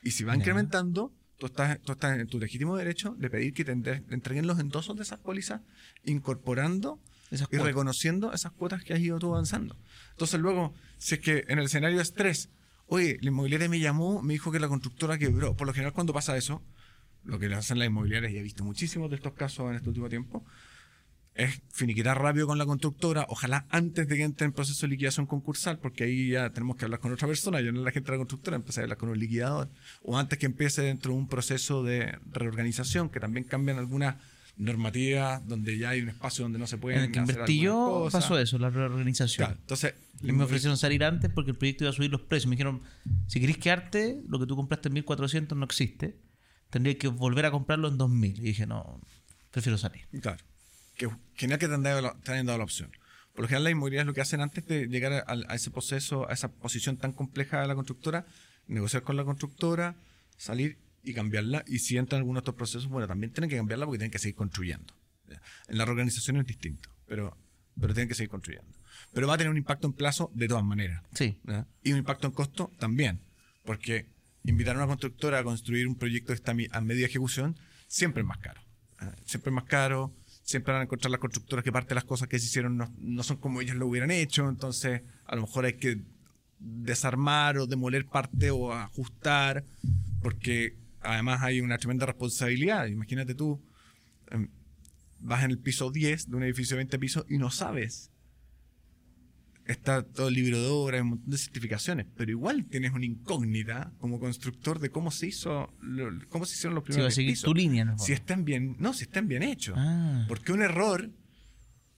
Y si va incrementando, tú estás, tú estás en tu legítimo derecho de pedir que te entre- te entreguen los endosos de esas pólizas, incorporando Esas y reconociendo esas cuotas que has ido tú avanzando. Entonces luego, si es que en el escenario es 3, oye, la inmobiliaria me llamó, me dijo que la constructora quebró. Por lo general, cuando pasa eso, lo que hacen las inmobiliarias, y he visto muchísimos de estos casos en este último tiempo, es finiquitar rápido con la constructora, ojalá antes de que entre en proceso de liquidación concursal, porque ahí ya tenemos que hablar con otra persona, yo no la gente de la constructora, empecé a hablar con un liquidador, o antes que empiece dentro de un proceso de reorganización, que también cambian algunas normativas donde ya hay un espacio donde no se puede En el que yo pasó eso, la reorganización. Claro, entonces, Y me ofrecieron salir antes porque el proyecto iba a subir los precios. Me dijeron, si querés quedarte, lo que tú compraste en 1400 no existe. Tendrías que volver a comprarlo en 2000. Y dije, no, prefiero salir. Claro. Que genial que te han, dado la, te han dado la opción. Por lo general, las inmobiliarias lo que hacen antes de llegar a, ese proceso, a esa posición tan compleja de la constructora, negociar con la constructora, salir y cambiarla. Y si entran algunos de estos procesos, bueno, también tienen que cambiarla porque tienen que seguir construyendo. En la reorganización es distinto, pero, pero tienen que seguir construyendo. Pero va a tener un impacto en plazo de todas maneras. Sí. Y un impacto en costo también, porque invitar a una constructora a construir un proyecto que está a media ejecución siempre es más caro. Siempre es más caro, siempre van a encontrar las constructoras que parte de las cosas que se hicieron no, no son como ellos lo hubieran hecho, entonces a lo mejor hay que desarmar o demoler parte o ajustar, porque además hay una tremenda responsabilidad. Imagínate tú, em, vas en el piso 10 de un edificio de 20 pisos y no sabes está todo el libro de obra, hay un montón de certificaciones, pero igual tienes una incógnita como constructor de cómo se hizo, lo- cómo se hicieron los Si va a primeros seguir pisos. tu línea, el Si están bien, no, si están bien hechos. Ah. Porque un error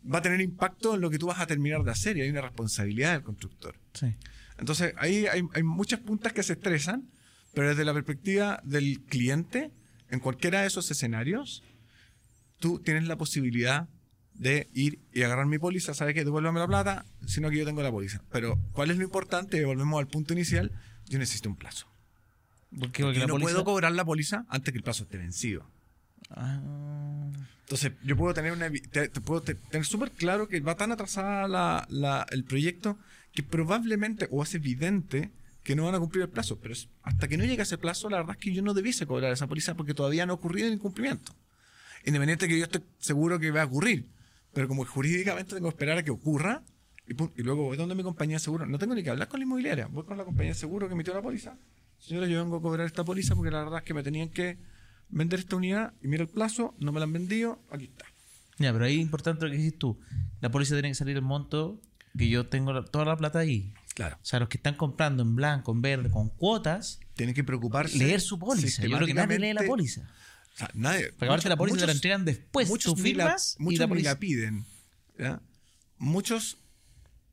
va a tener impacto en lo que tú vas a terminar de hacer y hay una responsabilidad del constructor. Sí. Entonces, ahí hay, hay muchas puntas que se estresan, pero desde la perspectiva del cliente, en cualquiera de esos escenarios, tú tienes la posibilidad de ir y agarrar mi póliza, sabes que devuélvame la plata, sino que yo tengo la póliza. Pero, ¿cuál es lo importante? Volvemos al punto inicial, yo necesito un plazo. ¿Por qué? Porque no póliza- puedo cobrar la póliza antes que el plazo esté vencido. Ah. Entonces, yo puedo tener una te, te puedo te- tener súper claro que va tan atrasada la- la- el proyecto que probablemente, o es evidente, que no van a cumplir el plazo. Pero hasta que no llegue ese plazo, la verdad es que yo no debiese cobrar esa póliza porque todavía no ha ocurrido el incumplimiento. Independiente que yo esté seguro que va a ocurrir. Pero como jurídicamente tengo que esperar a que ocurra y, pum, y luego voy donde mi compañía de seguro. No tengo ni que hablar con la inmobiliaria. Voy con la compañía de seguro que emitió la póliza. Señora, yo vengo a cobrar esta póliza porque la verdad es que me tenían que vender esta unidad y mira el plazo, no me la han vendido, aquí está. Ya, pero ahí es importante lo que dices tú. La póliza tiene que salir el monto que yo tengo la- toda la plata ahí. Claro. O sea, los que están comprando en blanco, en verde, con cuotas, Tienen que preocuparse. leer su póliza. Yo creo que nadie lee la póliza. O sea, nadie. Porque aparte la póliza te la entregan después. Muchos Tú ni la- firmas y la ni póliza- la piden. ¿ya? Muchos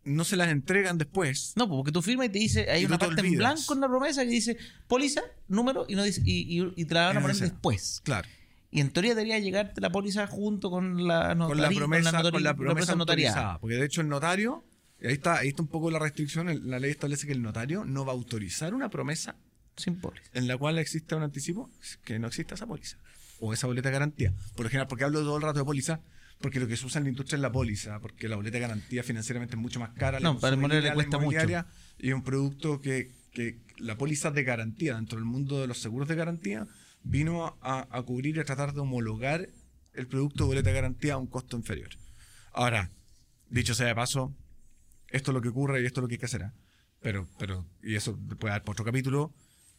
no se las entregan después. No, porque tú firmas y te dice, hay Y una parte en blanco en la promesa que dice póliza, número, y no dice, y, y- y te la van a poner después. Claro. Y en teoría debería llegarte la póliza junto con la, Con la promesa, notori- con la promesa notariada. Porque de hecho el notario, y ahí está, ahí está un poco la restricción, la ley establece que el notario no va a autorizar una promesa Sin póliza. en la cual exista un anticipo que no exista esa póliza o esa boleta de garantía. Por lo general, porque hablo todo el rato de póliza, porque lo que se usa en la industria es la póliza, porque la boleta de garantía financieramente es mucho más cara. No, para el inmobiliario le cuesta mucho. Y es un producto que, que la póliza de garantía dentro del mundo de los seguros de garantía vino a, a cubrir y a tratar de homologar el producto de boleta de garantía a un costo inferior. Ahora, dicho sea de paso, esto es lo que ocurre y esto es lo que hay que hacer. ¿eh? Pero, pero, y eso puede dar por otro capítulo,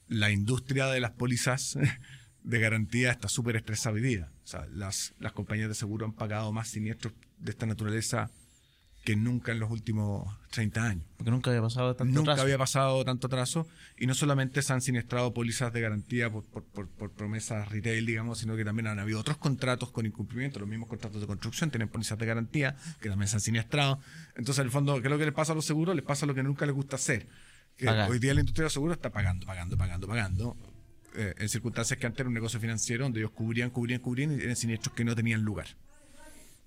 la industria de las pólizas de garantía está súper estresada hoy día. O sea, las, las compañías de seguro han pagado más siniestros de esta naturaleza que nunca en los últimos 30 años. Porque nunca había pasado tanto Nunca atraso. había pasado tanto atraso y no solamente se han siniestrado pólizas de garantía por, por- por- por promesas retail, digamos, sino que también han habido otros contratos con incumplimiento, los mismos contratos de construcción tienen pólizas de garantía que también se han siniestrado. Entonces, en el fondo, ¿qué es lo que les pasa a los seguros? Les pasa lo que nunca les gusta hacer. Que Pagar. hoy día la industria de seguros está pagando, pagando, pagando, pagando. eh, en circunstancias que antes era un negocio financiero donde ellos cubrían, cubrían, cubrían y eran siniestros que no tenían lugar.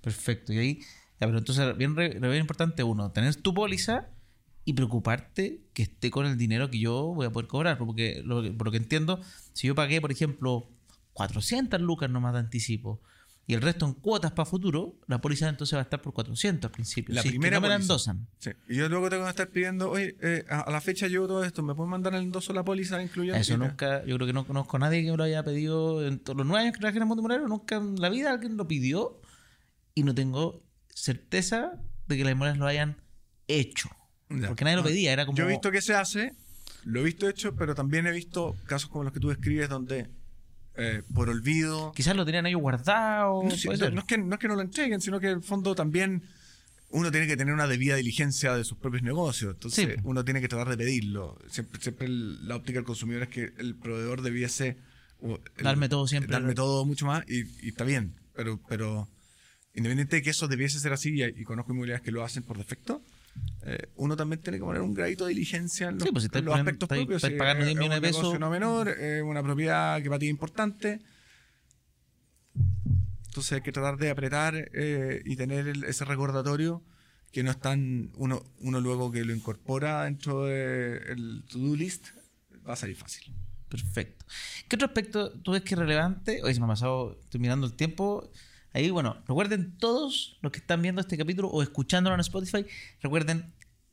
Perfecto. Y ahí, ya, pero entonces, bien, bien importante, uno, tener tu póliza y preocuparte que esté con el dinero que yo voy a poder cobrar. Porque lo, por lo que entiendo, si yo pagué, por ejemplo, 400 lucas nomás de anticipo y el resto en cuotas para futuro, la póliza entonces va a estar por 400 al principio. La si es que primera no me la endosan. Sí. Y yo luego tengo que estar pidiendo, oye, eh, a, a la fecha llevo todo esto, ¿me pueden mandar el endoso la póliza incluyendo? Eso te- nunca, yo creo que no conozco a nadie que me lo haya pedido en todos los nueve años que trabajé en el mundo inmobiliario, nunca en la vida alguien lo pidió y no tengo certeza de que las inmobiliarias lo hayan hecho. Ya. Porque nadie lo pedía, era como... Yo he visto que se hace, Lo he visto hecho, pero también he visto casos como los que tú describes donde eh, por olvido... Quizás lo tenían ellos guardado. No, sí, no- no es que, no es que no lo entreguen, sino que en el fondo también uno tiene que tener una debida diligencia de sus propios negocios. Entonces Sí. uno tiene que tratar de pedirlo. Siempre, siempre el- la óptica del consumidor es que el proveedor debiese... el- Darme todo siempre. Darme todo mucho más y, y está bien. Pero, pero independiente de que eso debiese ser así, y, y conozco inmobiliarias que lo hacen por defecto, eh, uno también tiene que poner un gradito de diligencia en los, Sí, pues si estáis en los poniendo- aspectos propios. Si pagando es- 10 es millones de pesos. no menor, es una propiedad que para ti es importante. Entonces hay que tratar de apretar eh, y tener el- ese recordatorio que no es tan. Uno, uno luego que lo incorpora dentro del to-do list, va a salir fácil. Perfecto. ¿Qué otro aspecto tú ves que es relevante? Hoy se me ha pasado, estoy mirando el tiempo. Ahí, bueno, recuerden todos los que están viendo este capítulo o escuchándolo en Spotify, recuerden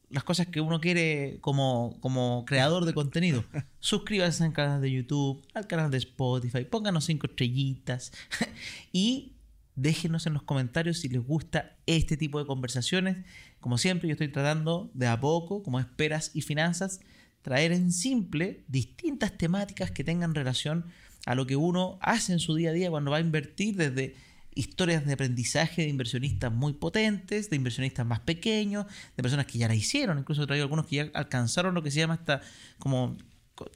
las cosas que uno quiere como, como creador de contenido. Suscríbanse al canal de YouTube, al canal de Spotify, pónganos cinco estrellitas y déjenos en los comentarios si les gusta este tipo de conversaciones. Como siempre, yo estoy tratando de a poco, como esperas y finanzas, traer en simple distintas temáticas que tengan relación a lo que uno hace en su día a día cuando va a invertir desde historias de aprendizaje de inversionistas muy potentes, de inversionistas más pequeños, de personas que ya la hicieron, incluso he traído algunos que ya alcanzaron lo que se llama esta como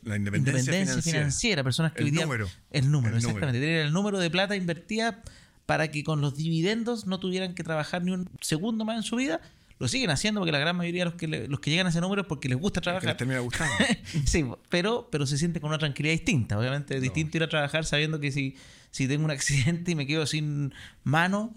La independencia, financiera. personas que El hoy día número. el número, El exactamente, tener el número de plata invertida para que con los dividendos no tuvieran que trabajar ni un segundo más en su vida. Lo siguen haciendo porque la gran mayoría de los que, le- los que llegan a ese número es porque les gusta Que les trabajar. termina gustando. sí, pero, pero se siente con una tranquilidad distinta. Obviamente es distinto ir a trabajar sabiendo que si, si tengo un accidente y me quedo sin mano,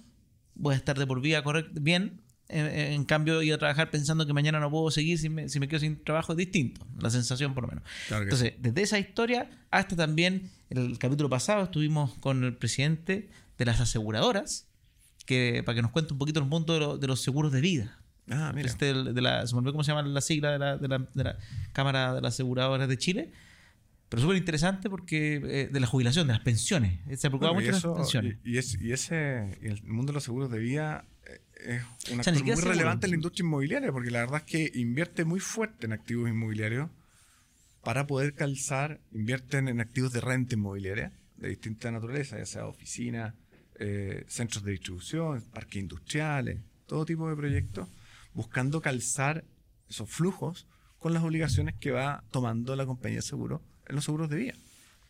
voy a estar de por vida correct- bien. En, en cambio, ir a trabajar pensando que mañana no puedo seguir si me, si me quedo sin trabajo es distinto. La sensación, por lo menos. Claro Entonces, desde esa historia hasta también el capítulo pasado estuvimos con el presidente de las aseguradoras que para que nos cuente un poquito el mundo de, lo- de los seguros de vida. Ah, mira. Este, de la, se me olvidó cómo se llama la sigla de la, de la- de la Cámara de las Aseguradoras de Chile. Pero súper interesante porque eh, de la jubilación, de las pensiones. Se preocupa Bueno, mucho de eso- las pensiones. y- y es- y ese, el mundo de los seguros de vida eh, es un O sea, actor muy seguro. relevante en la industria inmobiliaria, porque la verdad es que invierte muy fuerte en activos inmobiliarios para poder calzar, invierten en activos de renta inmobiliaria de distinta naturaleza, ya sea oficinas, eh, centros de distribución, parques industriales, todo tipo de proyectos, buscando calzar esos flujos con las obligaciones que va tomando la compañía de seguro en los seguros de vida.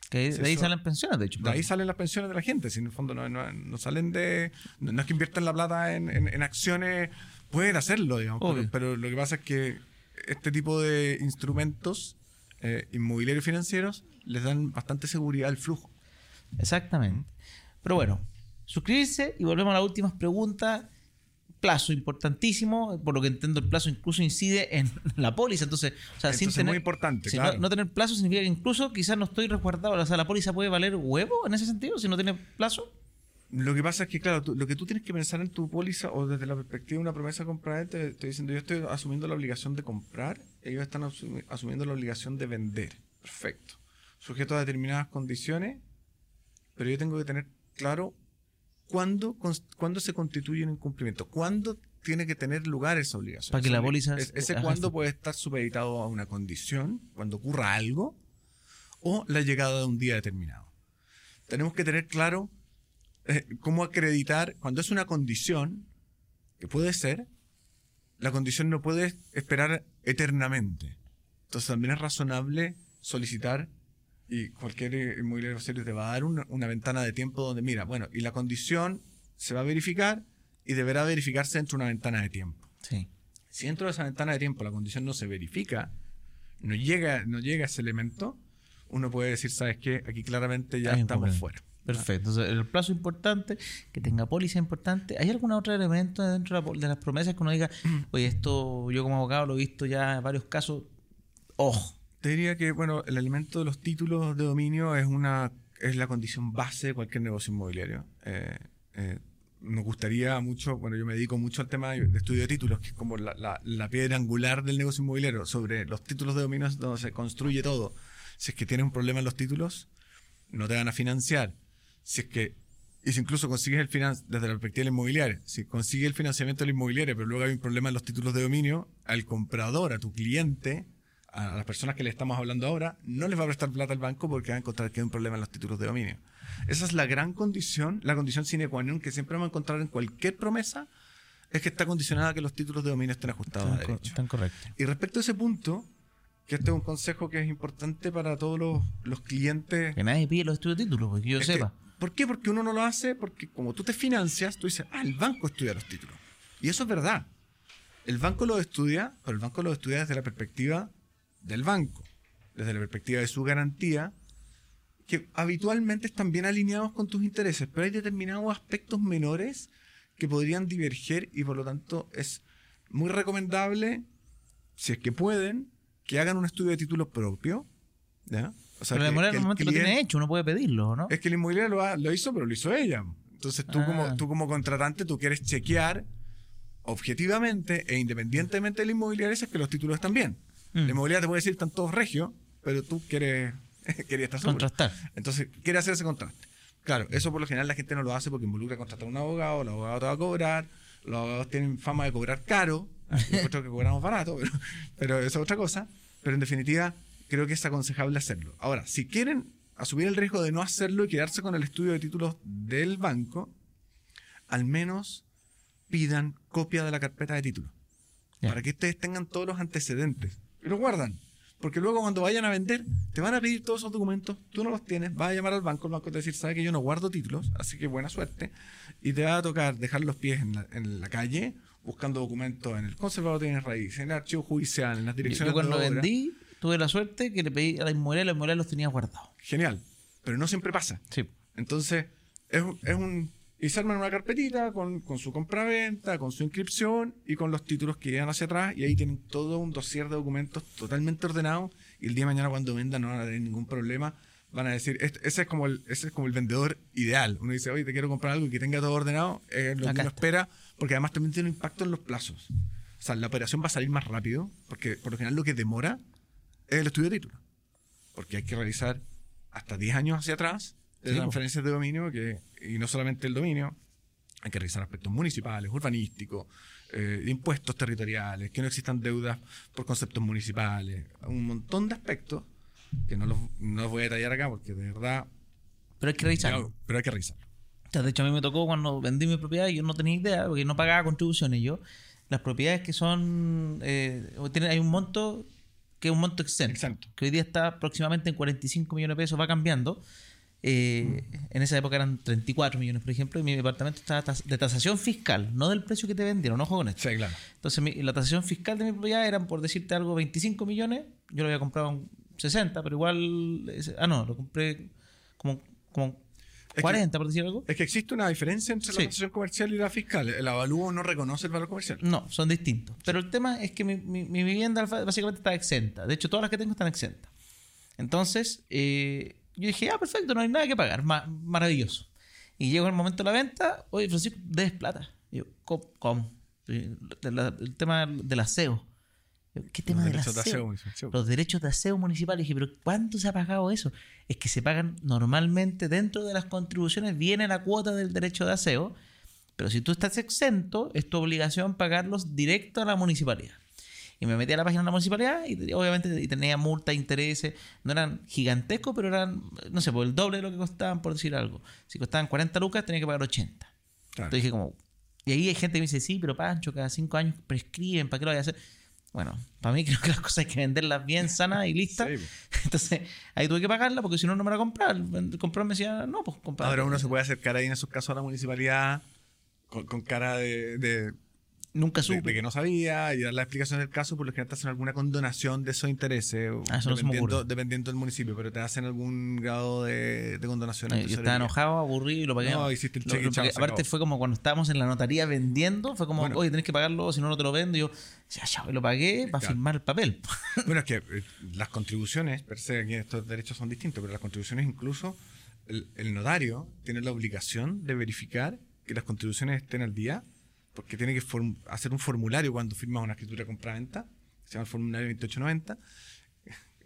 que de ahí eso- salen pensiones, de hecho. De ahí salen las pensiones de la gente, si en el fondo no, no- no salen de... No, no es que inviertan la plata en, en- en acciones, pueden hacerlo, digamos, pero, lo que pasa es que este tipo de instrumentos eh, inmobiliarios y financieros les dan bastante seguridad al flujo. Exactamente. Pero bueno, suscribirse y volvemos a las últimas preguntas. Plazo importantísimo, por lo que entiendo el plazo incluso incide en la póliza, entonces, o sea, sin Entonces, tener muy importante, si no- claro. no, tener plazo significa que incluso quizás no estoy resguardado, o sea, la póliza puede valer huevo en ese sentido si no tiene plazo. Lo que pasa es que, claro, tú- lo que tú tienes que pensar en tu póliza o desde la perspectiva de una promesa comprador, te estoy diciendo, yo estoy asumiendo la obligación de comprar, ellos están asumi- asumiendo la obligación de vender. Perfecto. Sujeto a determinadas condiciones, pero yo tengo que tener claro cuándo, cuándo se constituye un incumplimiento, cuándo tiene que tener lugar esa obligación. Para que la póliza es- Ese cuándo puede estar supeditado a una condición, cuando ocurra algo, o la llegada de un día determinado. Tenemos que tener claro eh, cómo acreditar, cuando es una condición, que puede ser, la condición no puede esperar eternamente. Entonces también es razonable solicitar, y cualquier eh, inmobiliario serio te va a dar una, una ventana de tiempo donde, mira, bueno, y la condición se va a verificar y deberá verificarse dentro de una ventana de tiempo. Sí. Si dentro de esa ventana de tiempo la condición no se verifica, no llega, no llega ese elemento, uno puede decir, ¿sabes qué? Aquí claramente ya Hay estamos fuera. Perfecto. Entonces, el plazo importante, que tenga póliza importante. ¿Hay algún otro elemento dentro de las promesas que uno diga, oye, esto yo como abogado lo he visto ya en varios casos? Ojo. Te diría que, bueno, el elemento de los títulos de dominio es una es la condición base de cualquier negocio inmobiliario. Eh, eh, nos gustaría mucho, bueno, yo me dedico mucho al tema de estudio de títulos, que es como la, la- la piedra angular del negocio inmobiliario. Sobre los títulos de dominio es donde se construye todo. Si es que tienes un problema en los títulos, no te van a financiar. Si es que, y si incluso consigues el finan desde la perspectiva del inmobiliario, si consigues el financiamiento del inmobiliario, pero luego hay un problema en los títulos de dominio, al comprador, a tu cliente, a las personas que le estamos hablando ahora, no les va a prestar plata al banco porque va a encontrar que hay un problema en los títulos de dominio. Esa es la gran condición, la condición sine qua non que siempre vamos a encontrar en cualquier promesa, es que está condicionada a que los títulos de dominio estén ajustados a Están, co- derecho. están correctos. Y respecto a ese punto, que este es un consejo que es importante para todos los, los clientes. Que nadie pide los estudios de títulos, porque yo Es que- sepa. ¿Por qué? Porque uno no lo hace porque como tú te financias, tú dices, ah, el banco estudia los títulos. Y eso es verdad. El banco lo estudia, pero el banco lo estudia desde la perspectiva del banco, desde la perspectiva de su garantía, que habitualmente están bien alineados con tus intereses, pero hay determinados aspectos menores que podrían diverger y por lo tanto es muy recomendable, si es que pueden, que hagan un estudio de títulos propio. ¿ya? O sea, Pero la inmobiliaria normalmente lo tiene hecho, uno puede pedirlo, ¿no? es que la inmobiliaria lo, ha- lo hizo, pero lo hizo ella. Entonces tú, Ah. como, tú como contratante, tú quieres chequear objetivamente e independientemente de la inmobiliaria si es que los títulos están bien. Mm. La inmobiliaria te puede decir están todos regios, pero tú quieres, querías estar seguro. Contrastar. Entonces, quiere hacer ese contraste. Claro, eso por lo general la gente no lo hace porque involucra contratar a un abogado, el abogado te va a cobrar, los abogados tienen fama de cobrar caro, nosotros que cobramos barato, pero, pero eso es otra cosa. Pero en definitiva, creo que es aconsejable hacerlo. Ahora, si quieren asumir el riesgo de no hacerlo y quedarse con el estudio de títulos del banco, al menos pidan copia de la carpeta de títulos. Para que ustedes tengan todos los antecedentes. Y los guardan. Porque luego cuando vayan a vender, te van a pedir todos esos documentos, tú no los tienes, vas a llamar al banco, el banco te va a decir, sabe que yo no guardo títulos, así que buena suerte. Y te va a tocar dejar los pies en la, en la calle, buscando documentos en el conservador de bienes raíces, en el archivo judicial, en las direcciones yo cuando de obra. vendí, tuve la suerte que le pedí a la inmobiliaria, la inmobiliaria los tenía guardados. Genial. Pero no siempre pasa. Sí. Entonces, es, es un. Y se arman una carpetita con, con su compraventa, con su inscripción y con los títulos que llegan hacia atrás. Y ahí tienen todo un dossier de documentos totalmente ordenado. Y el día de mañana, cuando vendan, no van a tener ningún problema. Van a decir, este- ese, es como el, ese es como el vendedor ideal. Uno dice, oye, te quiero comprar algo que tenga todo ordenado. Es lo que uno está. espera, porque además también tiene un impacto en los plazos. O sea, la operación va a salir más rápido, porque por lo general lo que demora es el estudio de título. Porque hay que realizar hasta 10 años hacia atrás de Sí, po. transferencias de dominio, que, y no solamente el dominio, hay que revisar aspectos municipales, urbanísticos, eh, impuestos territoriales, que no existan deudas por conceptos municipales, un montón de aspectos que no los, no los voy a detallar acá porque de verdad, Pero hay que revisarlo. pero hay que revisar. O sea, de hecho, a mí me tocó cuando vendí mi propiedad, yo no tenía idea, porque no pagaba contribuciones yo. Las propiedades que son. eh, tienen- hay un monto que es un monto exento, Exento. que hoy día está aproximadamente en 45 millones de pesos, va cambiando. Eh, En esa época eran 34 millones, por ejemplo, y mi departamento estaba de tasación fiscal, no del precio que te vendieron, ojo con esto. Sí, claro. Entonces, mi- la tasación fiscal de mi propiedad eran, por decirte algo, 25 millones. Yo lo había comprado en 60, pero igual. Ah, no, lo compré como, como que- 40, por decir algo. Es que existe una diferencia entre Sí. la tasación comercial y la fiscal. El avalúo no reconoce el valor comercial. No, son distintos. Pero el tema es que mi, mi- mi vivienda básicamente está exenta. De hecho, todas las que tengo están exentas. Entonces, eh, yo dije, ah, perfecto, no hay nada que pagar. Ma- maravilloso. Y llegó el momento de la venta, oye, Francisco, debes plata. Y yo, ¿cómo? ¿Cómo? La- el tema del aseo. Yo, ¿Qué tema del derechos de aseo? aseo. Los derechos de aseo municipal. Y dije, pero ¿cuánto se ha pagado eso? Es que se pagan normalmente dentro de las contribuciones, viene la cuota del derecho de aseo, pero si tú estás exento, es tu obligación pagarlos directo a la municipalidad. Y me metí a la página de la municipalidad y te- obviamente y tenía multa, intereses, no eran gigantescos, pero eran, no sé, por el doble de lo que costaban, por decir algo. Si costaban 40 lucas, tenía que pagar 80. Claro. Entonces dije como... Y ahí hay gente que me dice, sí, pero Pancho, cada cinco años prescriben, ¿para qué lo voy a hacer? Bueno, para mí creo que las cosas hay que venderlas bien sanas y listas. Sí. Entonces, ahí tuve que pagarla porque si no, no me la compraba. El comprador me decía, no, pues comprar. Ahora uno se puede acercar ahí en esos casos a la municipalidad con, con cara de, de, Nunca supe. de que no sabía y dar la explicación del caso, por lo general te hacen alguna condonación de esos intereses, Ah, eso no dependiendo, ocurre. dependiendo del municipio, pero te hacen algún grado de, de condonación. Eh, yo estaba enojado, aburrido y lo pagué. No, hiciste el cheque lo y chao, Aparte acabó. fue como cuando estábamos en la notaría vendiendo, fue como, Bueno. oye, tenés que pagarlo, si no, no te lo vendo. Y yo, ya, ya, lo pagué para Claro. firmar el papel. Bueno, es que eh, las contribuciones, per se, aquí estos derechos son distintos, pero las contribuciones incluso, el, el notario tiene la obligación de verificar que las contribuciones estén al día, porque tiene que form- hacer un formulario cuando firmas una escritura de compra-venta, se llama el formulario 2890,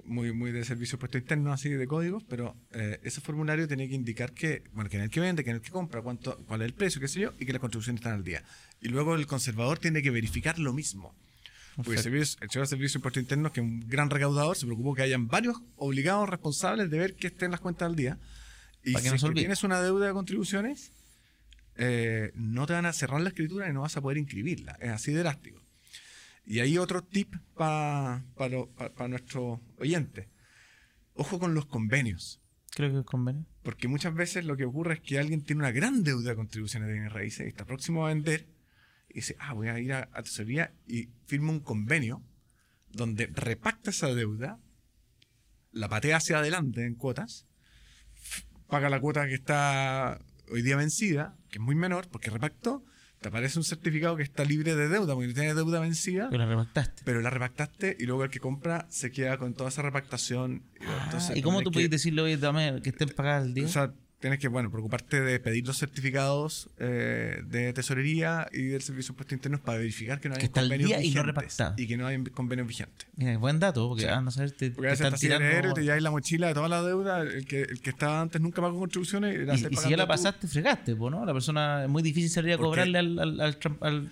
muy, muy de servicio puesto interno, así de códigos, pero eh, ese formulario tiene que indicar que, bueno, que en el que vende, que en el que compra, cuánto, cuál es el precio, qué sé yo, y que las contribuciones están al día. Y luego el conservador tiene que verificar lo mismo. Porque el servicio, el Servicio de Servicio de Impuestos Internos, que es un gran recaudador, se preocupó que hayan varios obligados responsables de ver que estén las cuentas al día. Y si no es tienes una deuda de contribuciones, eh, no te van a cerrar la escritura y no vas a poder inscribirla. Es así de drástico. Y hay otro tip para nuestros oyentes. Ojo con los convenios. Creo que es convenio. Porque muchas veces lo que ocurre es que alguien tiene una gran deuda de contribuciones de bienes raíces y está próximo a vender y dice, ah, voy a ir a, a tesorería y firma un convenio donde repacta esa deuda, la patea hacia adelante en cuotas, paga la cuota que está hoy día vencida, que es muy menor porque repactó, te aparece un certificado que está libre de deuda porque no tiene deuda vencida, Pero la repactaste. pero la repactaste y luego el que compra se queda con toda esa repactación. Ah, entonces ¿Y cómo tú que- puedes decirle, oye, dame que estén pagadas al día? o sea, tienes que, bueno, preocuparte de pedir los certificados eh, de tesorería y del Servicio de Impuestos Internos para verificar que no hay convenios y no vigentes repactado. y que no hay convenios vigentes. Mira, buen dato, porque Sí. a saber, te, Porque te están tirando... y te lleváis la mochila de toda la deuda, el que, el que estaba antes nunca pagó contribuciones y, Y, y si ya la tú. pasaste, fregaste, po, ¿no? La persona es muy difícil salir a cobrarle al, al, al al-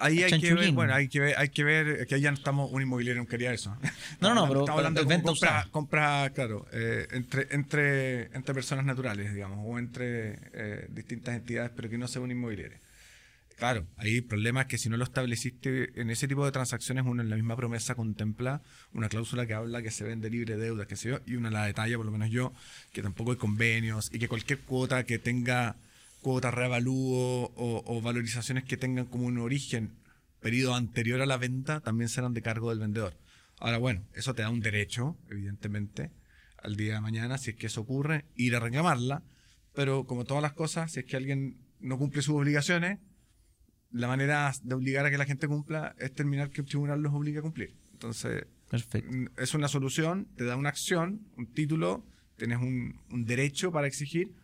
Ahí hay que ver, bueno, hay que ver, hay que ver, que ya no estamos un inmobiliario, no quería eso. No, no, pero- estamos hablando de compra, compra, claro, eh, entre, entre, entre personas naturales, digamos, o entre eh, distintas entidades, pero que no sea un inmobiliario. Claro, ahí el problema es que si no lo estableciste en ese tipo de transacciones, uno en la misma promesa contempla una cláusula que habla que se vende libre de deudas, que sé yo, y una la detalla, por lo menos yo, que tampoco hay convenios y que cualquier cuota que tenga cuota reavalúo o, o valorizaciones que tengan como un origen periodo anterior a la venta también serán de cargo del vendedor. Ahora, bueno, eso te da un derecho, evidentemente, al día de mañana, si es que eso ocurre, ir a reclamarla, pero como todas las cosas, si es que alguien no cumple sus obligaciones, la manera de obligar a que la gente cumpla es terminar que el tribunal los obligue a cumplir. Entonces, Perfecto. es una solución, te da una acción, un título, tienes un, un derecho para exigir,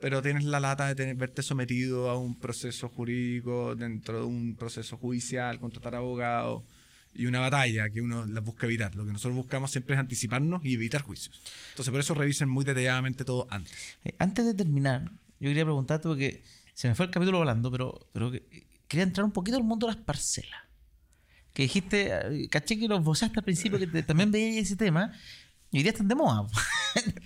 pero tienes la lata de tener, verte sometido a un proceso jurídico dentro de un proceso judicial, contratar abogados y una batalla que uno las busca evitar. Lo que nosotros buscamos siempre es anticiparnos y evitar juicios. Entonces, por eso revisen muy detalladamente todo antes. Eh, antes de terminar, yo quería preguntarte, porque se me fue el capítulo volando, pero, pero que- quería entrar un poquito al mundo de las parcelas. Que dijiste, eh, caché que lo esbozaste al principio, que te- también veía ese tema, y hoy día están de moda.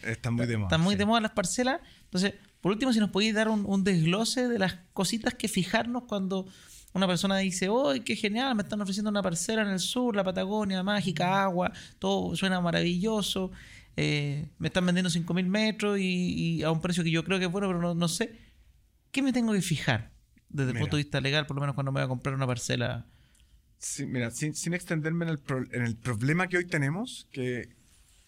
Están muy de moda. Están muy sí. de moda las parcelas. Entonces, por último, si nos podéis dar un, un desglose de las cositas que fijarnos cuando una persona dice, ¡oh, qué genial! Me están ofreciendo una parcela en el sur, la Patagonia, mágica, agua, todo suena maravilloso. eh, me están vendiendo 5.000 metros y, y a un precio que yo creo que es bueno, pero no, no sé. ¿Qué me tengo que fijar desde el punto de vista legal, por lo menos cuando me voy a comprar una parcela? Sí, mira, sin, sin extenderme en el, pro- en el problema que hoy tenemos, que,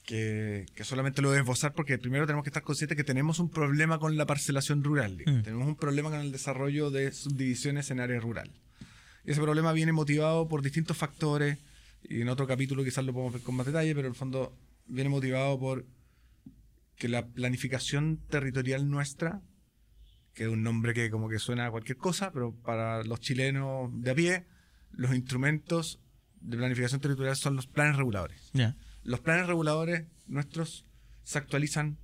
que, que solamente lo voy a esbozar porque primero tenemos que estar conscientes que tenemos un problema con la parcelación rural. Mm. Tenemos un problema con el desarrollo de subdivisiones en área rural. Y ese problema viene motivado por distintos factores, y en otro capítulo quizás lo podemos ver con más detalle, pero en el fondo viene motivado por que la planificación territorial nuestra, que es un nombre que como que suena a cualquier cosa, pero para los chilenos de a pie, los instrumentos de planificación territorial son los planes reguladores. Los planes reguladores nuestros se actualizan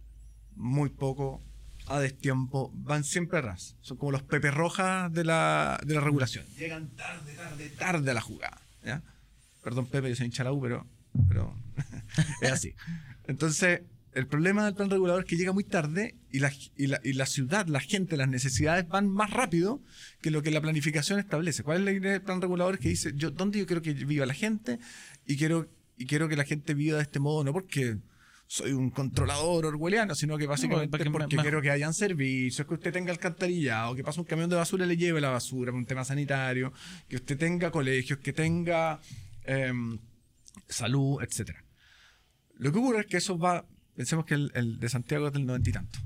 muy poco, a destiempo, van siempre a ras. Son como los pepe rojas de la, de la regulación. Llegan tarde, tarde, tarde a la jugada. ¿ya? Perdón, Pepe, yo soy hincha la U, pero, pero es así. Entonces, el problema del plan regulador es que llega muy tarde y la, y, la, y la ciudad, la gente, las necesidades van más rápido que lo que la planificación establece. ¿Cuál es la idea del plan regulador? Que dice, yo, ¿dónde yo quiero que viva la gente? Y quiero, y quiero que la gente viva de este modo, no porque soy un controlador orwelliano, sino que básicamente porque me- porque me- quiero que hayan servicios, que usted tenga alcantarillado, que pase un camión de basura y le lleve la basura por un tema sanitario, que usted tenga colegios, que tenga em, salud, etcétera. Lo que ocurre es que eso va, pensemos que el, el de Santiago es del noventa y tanto.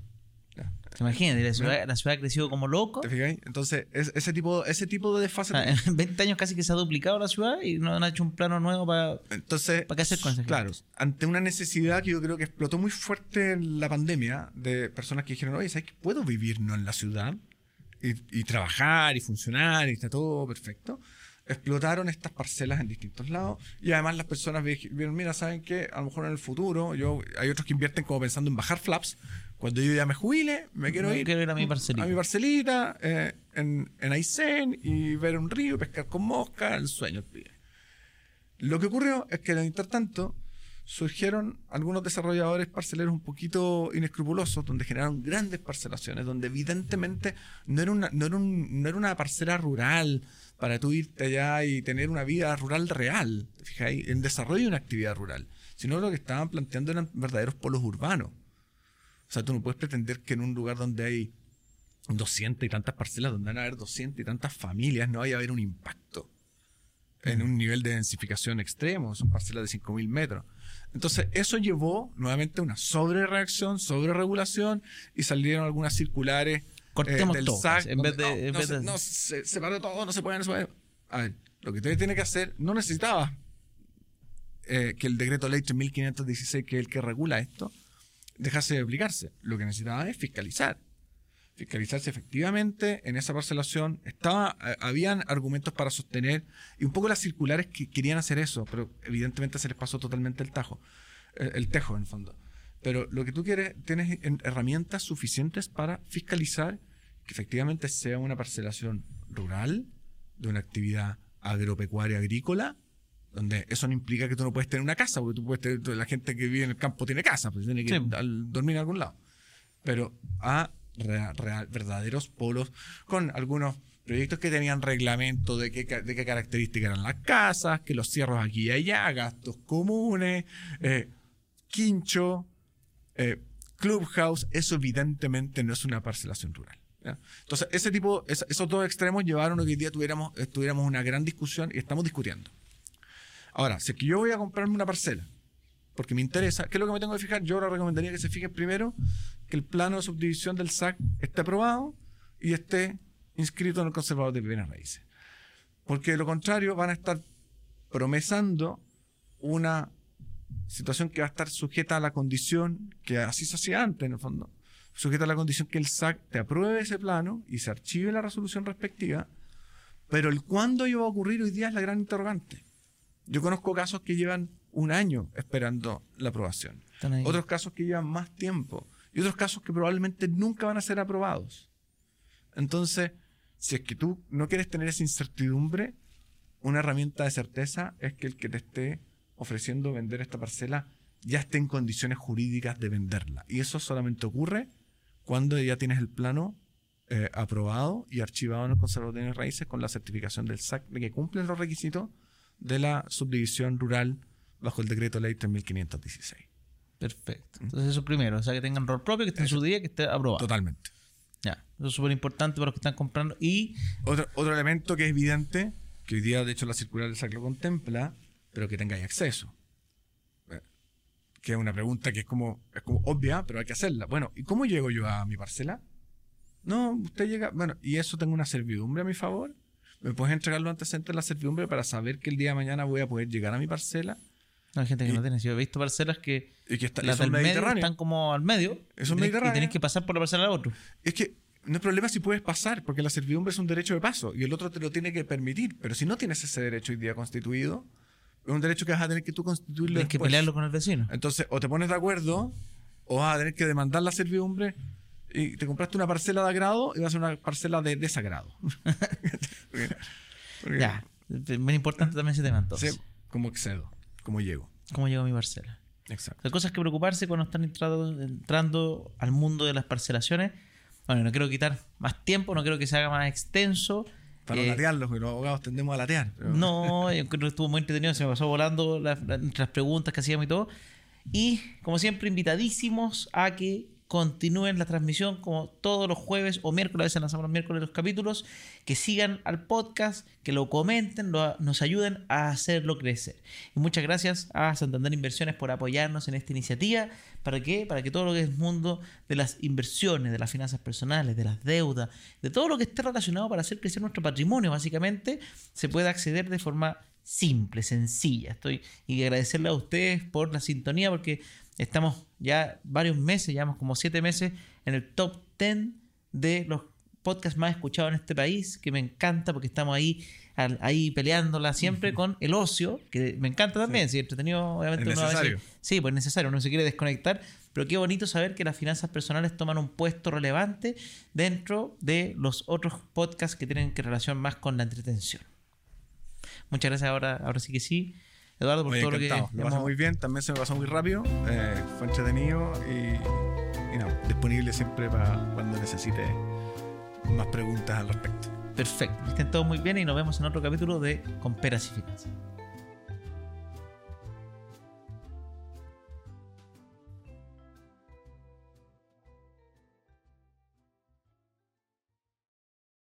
Imagínate, la ciudad, la ciudad ha crecido como loco. ¿Te fijáis? Entonces, es- ese, tipo, ese tipo de desfase. Ah, En 20 años casi que se ha duplicado la ciudad y no han hecho un plano nuevo para... Entonces, ¿Para qué hacer con? Claro, ante una necesidad que yo creo que explotó muy fuerte en la pandemia de personas que dijeron, oye, ¿sabes que puedo vivir no en la ciudad? Y, y trabajar y funcionar y está todo perfecto. Explotaron estas parcelas en distintos lados y además las personas vi- vieron, mira, ¿saben qué? A lo mejor en el futuro, yo hay otros que invierten como pensando en bajar flaps. Cuando yo ya me jubile, me quiero Me ir, quiero ir a mi parcelita. a mi parcelita eh, en, en Aysén y ver un río, pescar con mosca, el sueño. el. Lo que ocurrió es que, en el intertanto, surgieron algunos desarrolladores parceleros un poquito inescrupulosos, donde generaron grandes parcelaciones, donde evidentemente no era una, no era un- no era una parcela rural para tú irte allá y tener una vida rural real, ¿te fijáis? En desarrollo de una actividad rural, sino lo que estaban planteando eran verdaderos polos urbanos. O sea, tú no puedes pretender que en un lugar donde hay 200 y tantas parcelas, donde van a haber 200 y tantas familias, no vaya a haber un impacto en un nivel de densificación extremo, son parcelas de 5.000 metros. Entonces, eso llevó nuevamente a una sobrereacción, sobreregulación y salieron algunas circulares eh, Cortemos del todo, SAC. en vez de- en no, vez no, de- se, no, se, se paró todo, no se puede, no se puede. A ver, lo que usted tiene que hacer, no necesitaba eh, que el decreto ley 3516, que es el que regula esto, dejase de aplicarse. Lo que necesitaba es fiscalizar. Fiscalizar si efectivamente en esa parcelación estaba, eh, habían argumentos para sostener, y un poco las circulares que querían hacer eso, pero evidentemente se les pasó totalmente el tajo, eh, el tejo en fondo. Pero lo que tú quieres, tienes en- herramientas suficientes para fiscalizar que efectivamente sea una parcelación rural, de una actividad agropecuaria agrícola, donde eso no implica que tú no puedes tener una casa, porque tú puedes tener, la gente que vive en el campo tiene casa, pues tiene que Sí. dormir en algún lado. Pero a rea- real- verdaderos polos con algunos proyectos que tenían reglamento de qué, de qué características eran las casas, que los cierros aquí y allá, gastos comunes, eh, quincho, eh, clubhouse, eso evidentemente no es una parcelación rural. ¿ya? Entonces, ese tipo, es- esos dos extremos llevaron a que hoy día tuviéramos, tuviéramos una gran discusión y estamos discutiendo. Ahora, si es que yo voy a comprarme una parcela, porque me interesa, ¿qué es lo que me tengo que fijar? Yo ahora recomendaría que se fijen primero que el plano de subdivisión del SAC esté aprobado y esté inscrito en el conservador de bienes raíces. Porque de lo contrario van a estar promesando una situación que va a estar sujeta a la condición que así se hacía antes en el fondo, sujeta a la condición que el SAC te apruebe ese plano y se archive la resolución respectiva, pero el cuándo va a ocurrir hoy día es la gran interrogante. Yo conozco casos que llevan un año esperando la aprobación, otros casos que llevan más tiempo y otros casos que probablemente nunca van a ser aprobados. Entonces, si es que tú no quieres tener esa incertidumbre, una herramienta de certeza es que el que te esté ofreciendo vender esta parcela ya esté en condiciones jurídicas de venderla. Y eso solamente ocurre cuando ya tienes el plano eh, aprobado y archivado en el Conservador de Raíces con la certificación del SAC de que cumplen los requisitos de la subdivisión rural bajo el decreto ley 3516. Perfecto. Entonces eso primero, o sea, que tengan rol propio, que esté en su día, que esté aprobado. Totalmente. Ya, eso es súper importante para los que están comprando. Y Otro, otro elemento que es evidente, que hoy día de hecho la circular del SAC lo contempla, pero que tengáis acceso. Eh, Que es una pregunta que es como, es como obvia, pero hay que hacerla. Bueno, ¿y cómo llego yo a mi parcela? No, usted llega, bueno, y eso tengo una servidumbre a mi favor. ¿Me puedes entregar los antecedentes de la servidumbre para saber que el día de mañana voy a poder llegar a mi parcela? no hay gente que Y- no tiene. Yo he visto parcelas que Y que está, las del medio están como al medio. Eso es y tenés- mediterráneo. Y tenés que pasar por la parcela del otro. Es que no hay problema si puedes pasar, porque la servidumbre es un derecho de paso y el otro te lo tiene que permitir. Pero si no tienes ese derecho hoy día constituido, es un derecho que vas a tener que tú constituirlo Tienes que después. pelearlo con el vecino. Entonces, o te pones de acuerdo, o vas a tener que demandar la servidumbre y te compraste una parcela de agrado y vas a ser una parcela de desagrado. Porque- porque- Ya, muy importante también ese tema entonces. sé cómo excedo, cómo llego. ¿Cómo llegó a mi parcela? Exacto. Hay cosas que preocuparse cuando están entrando, entrando al mundo de las parcelaciones. Bueno, no quiero quitar más tiempo, no quiero que se haga más extenso. Para Eh, latearlos, porque los abogados tendemos a latear. pero- No, yo creo que estuvo muy entretenido, se me pasó volando las- las preguntas que hacíamos y todo. Y como siempre, invitadísimos a que continúen la transmisión como todos los jueves o miércoles, a veces lanzamos los miércoles los capítulos, que sigan al podcast, que lo comenten, nos ayuden a hacerlo crecer. Y muchas gracias a Santander Inversiones por apoyarnos en esta iniciativa. ¿Para qué? Para que todo lo que es mundo de las inversiones, de las finanzas personales, de las deudas, de todo lo que esté relacionado para hacer crecer nuestro patrimonio, básicamente, se pueda acceder de forma simple, sencilla. Estoy y agradecerle a ustedes por la sintonía porque estamos ya varios meses, llevamos como siete meses en el top 10 de los podcasts más escuchados en este país, que me encanta porque estamos ahí al- ahí peleándola siempre con el ocio, que me encanta también, si entretenido obviamente Es uno a veces- necesario. sí, pues es necesario, uno se quiere desconectar, pero qué bonito saber que las finanzas personales toman un puesto relevante dentro de los otros podcasts que tienen que relación más con la entretención. Muchas gracias ahora, ahora sí que sí. Eduardo, por Oye, todo lo que. Lo pasé muy bien, también se me pasó muy rápido. eh, fue entretenido y, disponible siempre para cuando necesite más preguntas al respecto. Perfecto. Estén todos muy bien y nos vemos en otro capítulo de Con Peras y Finanzas.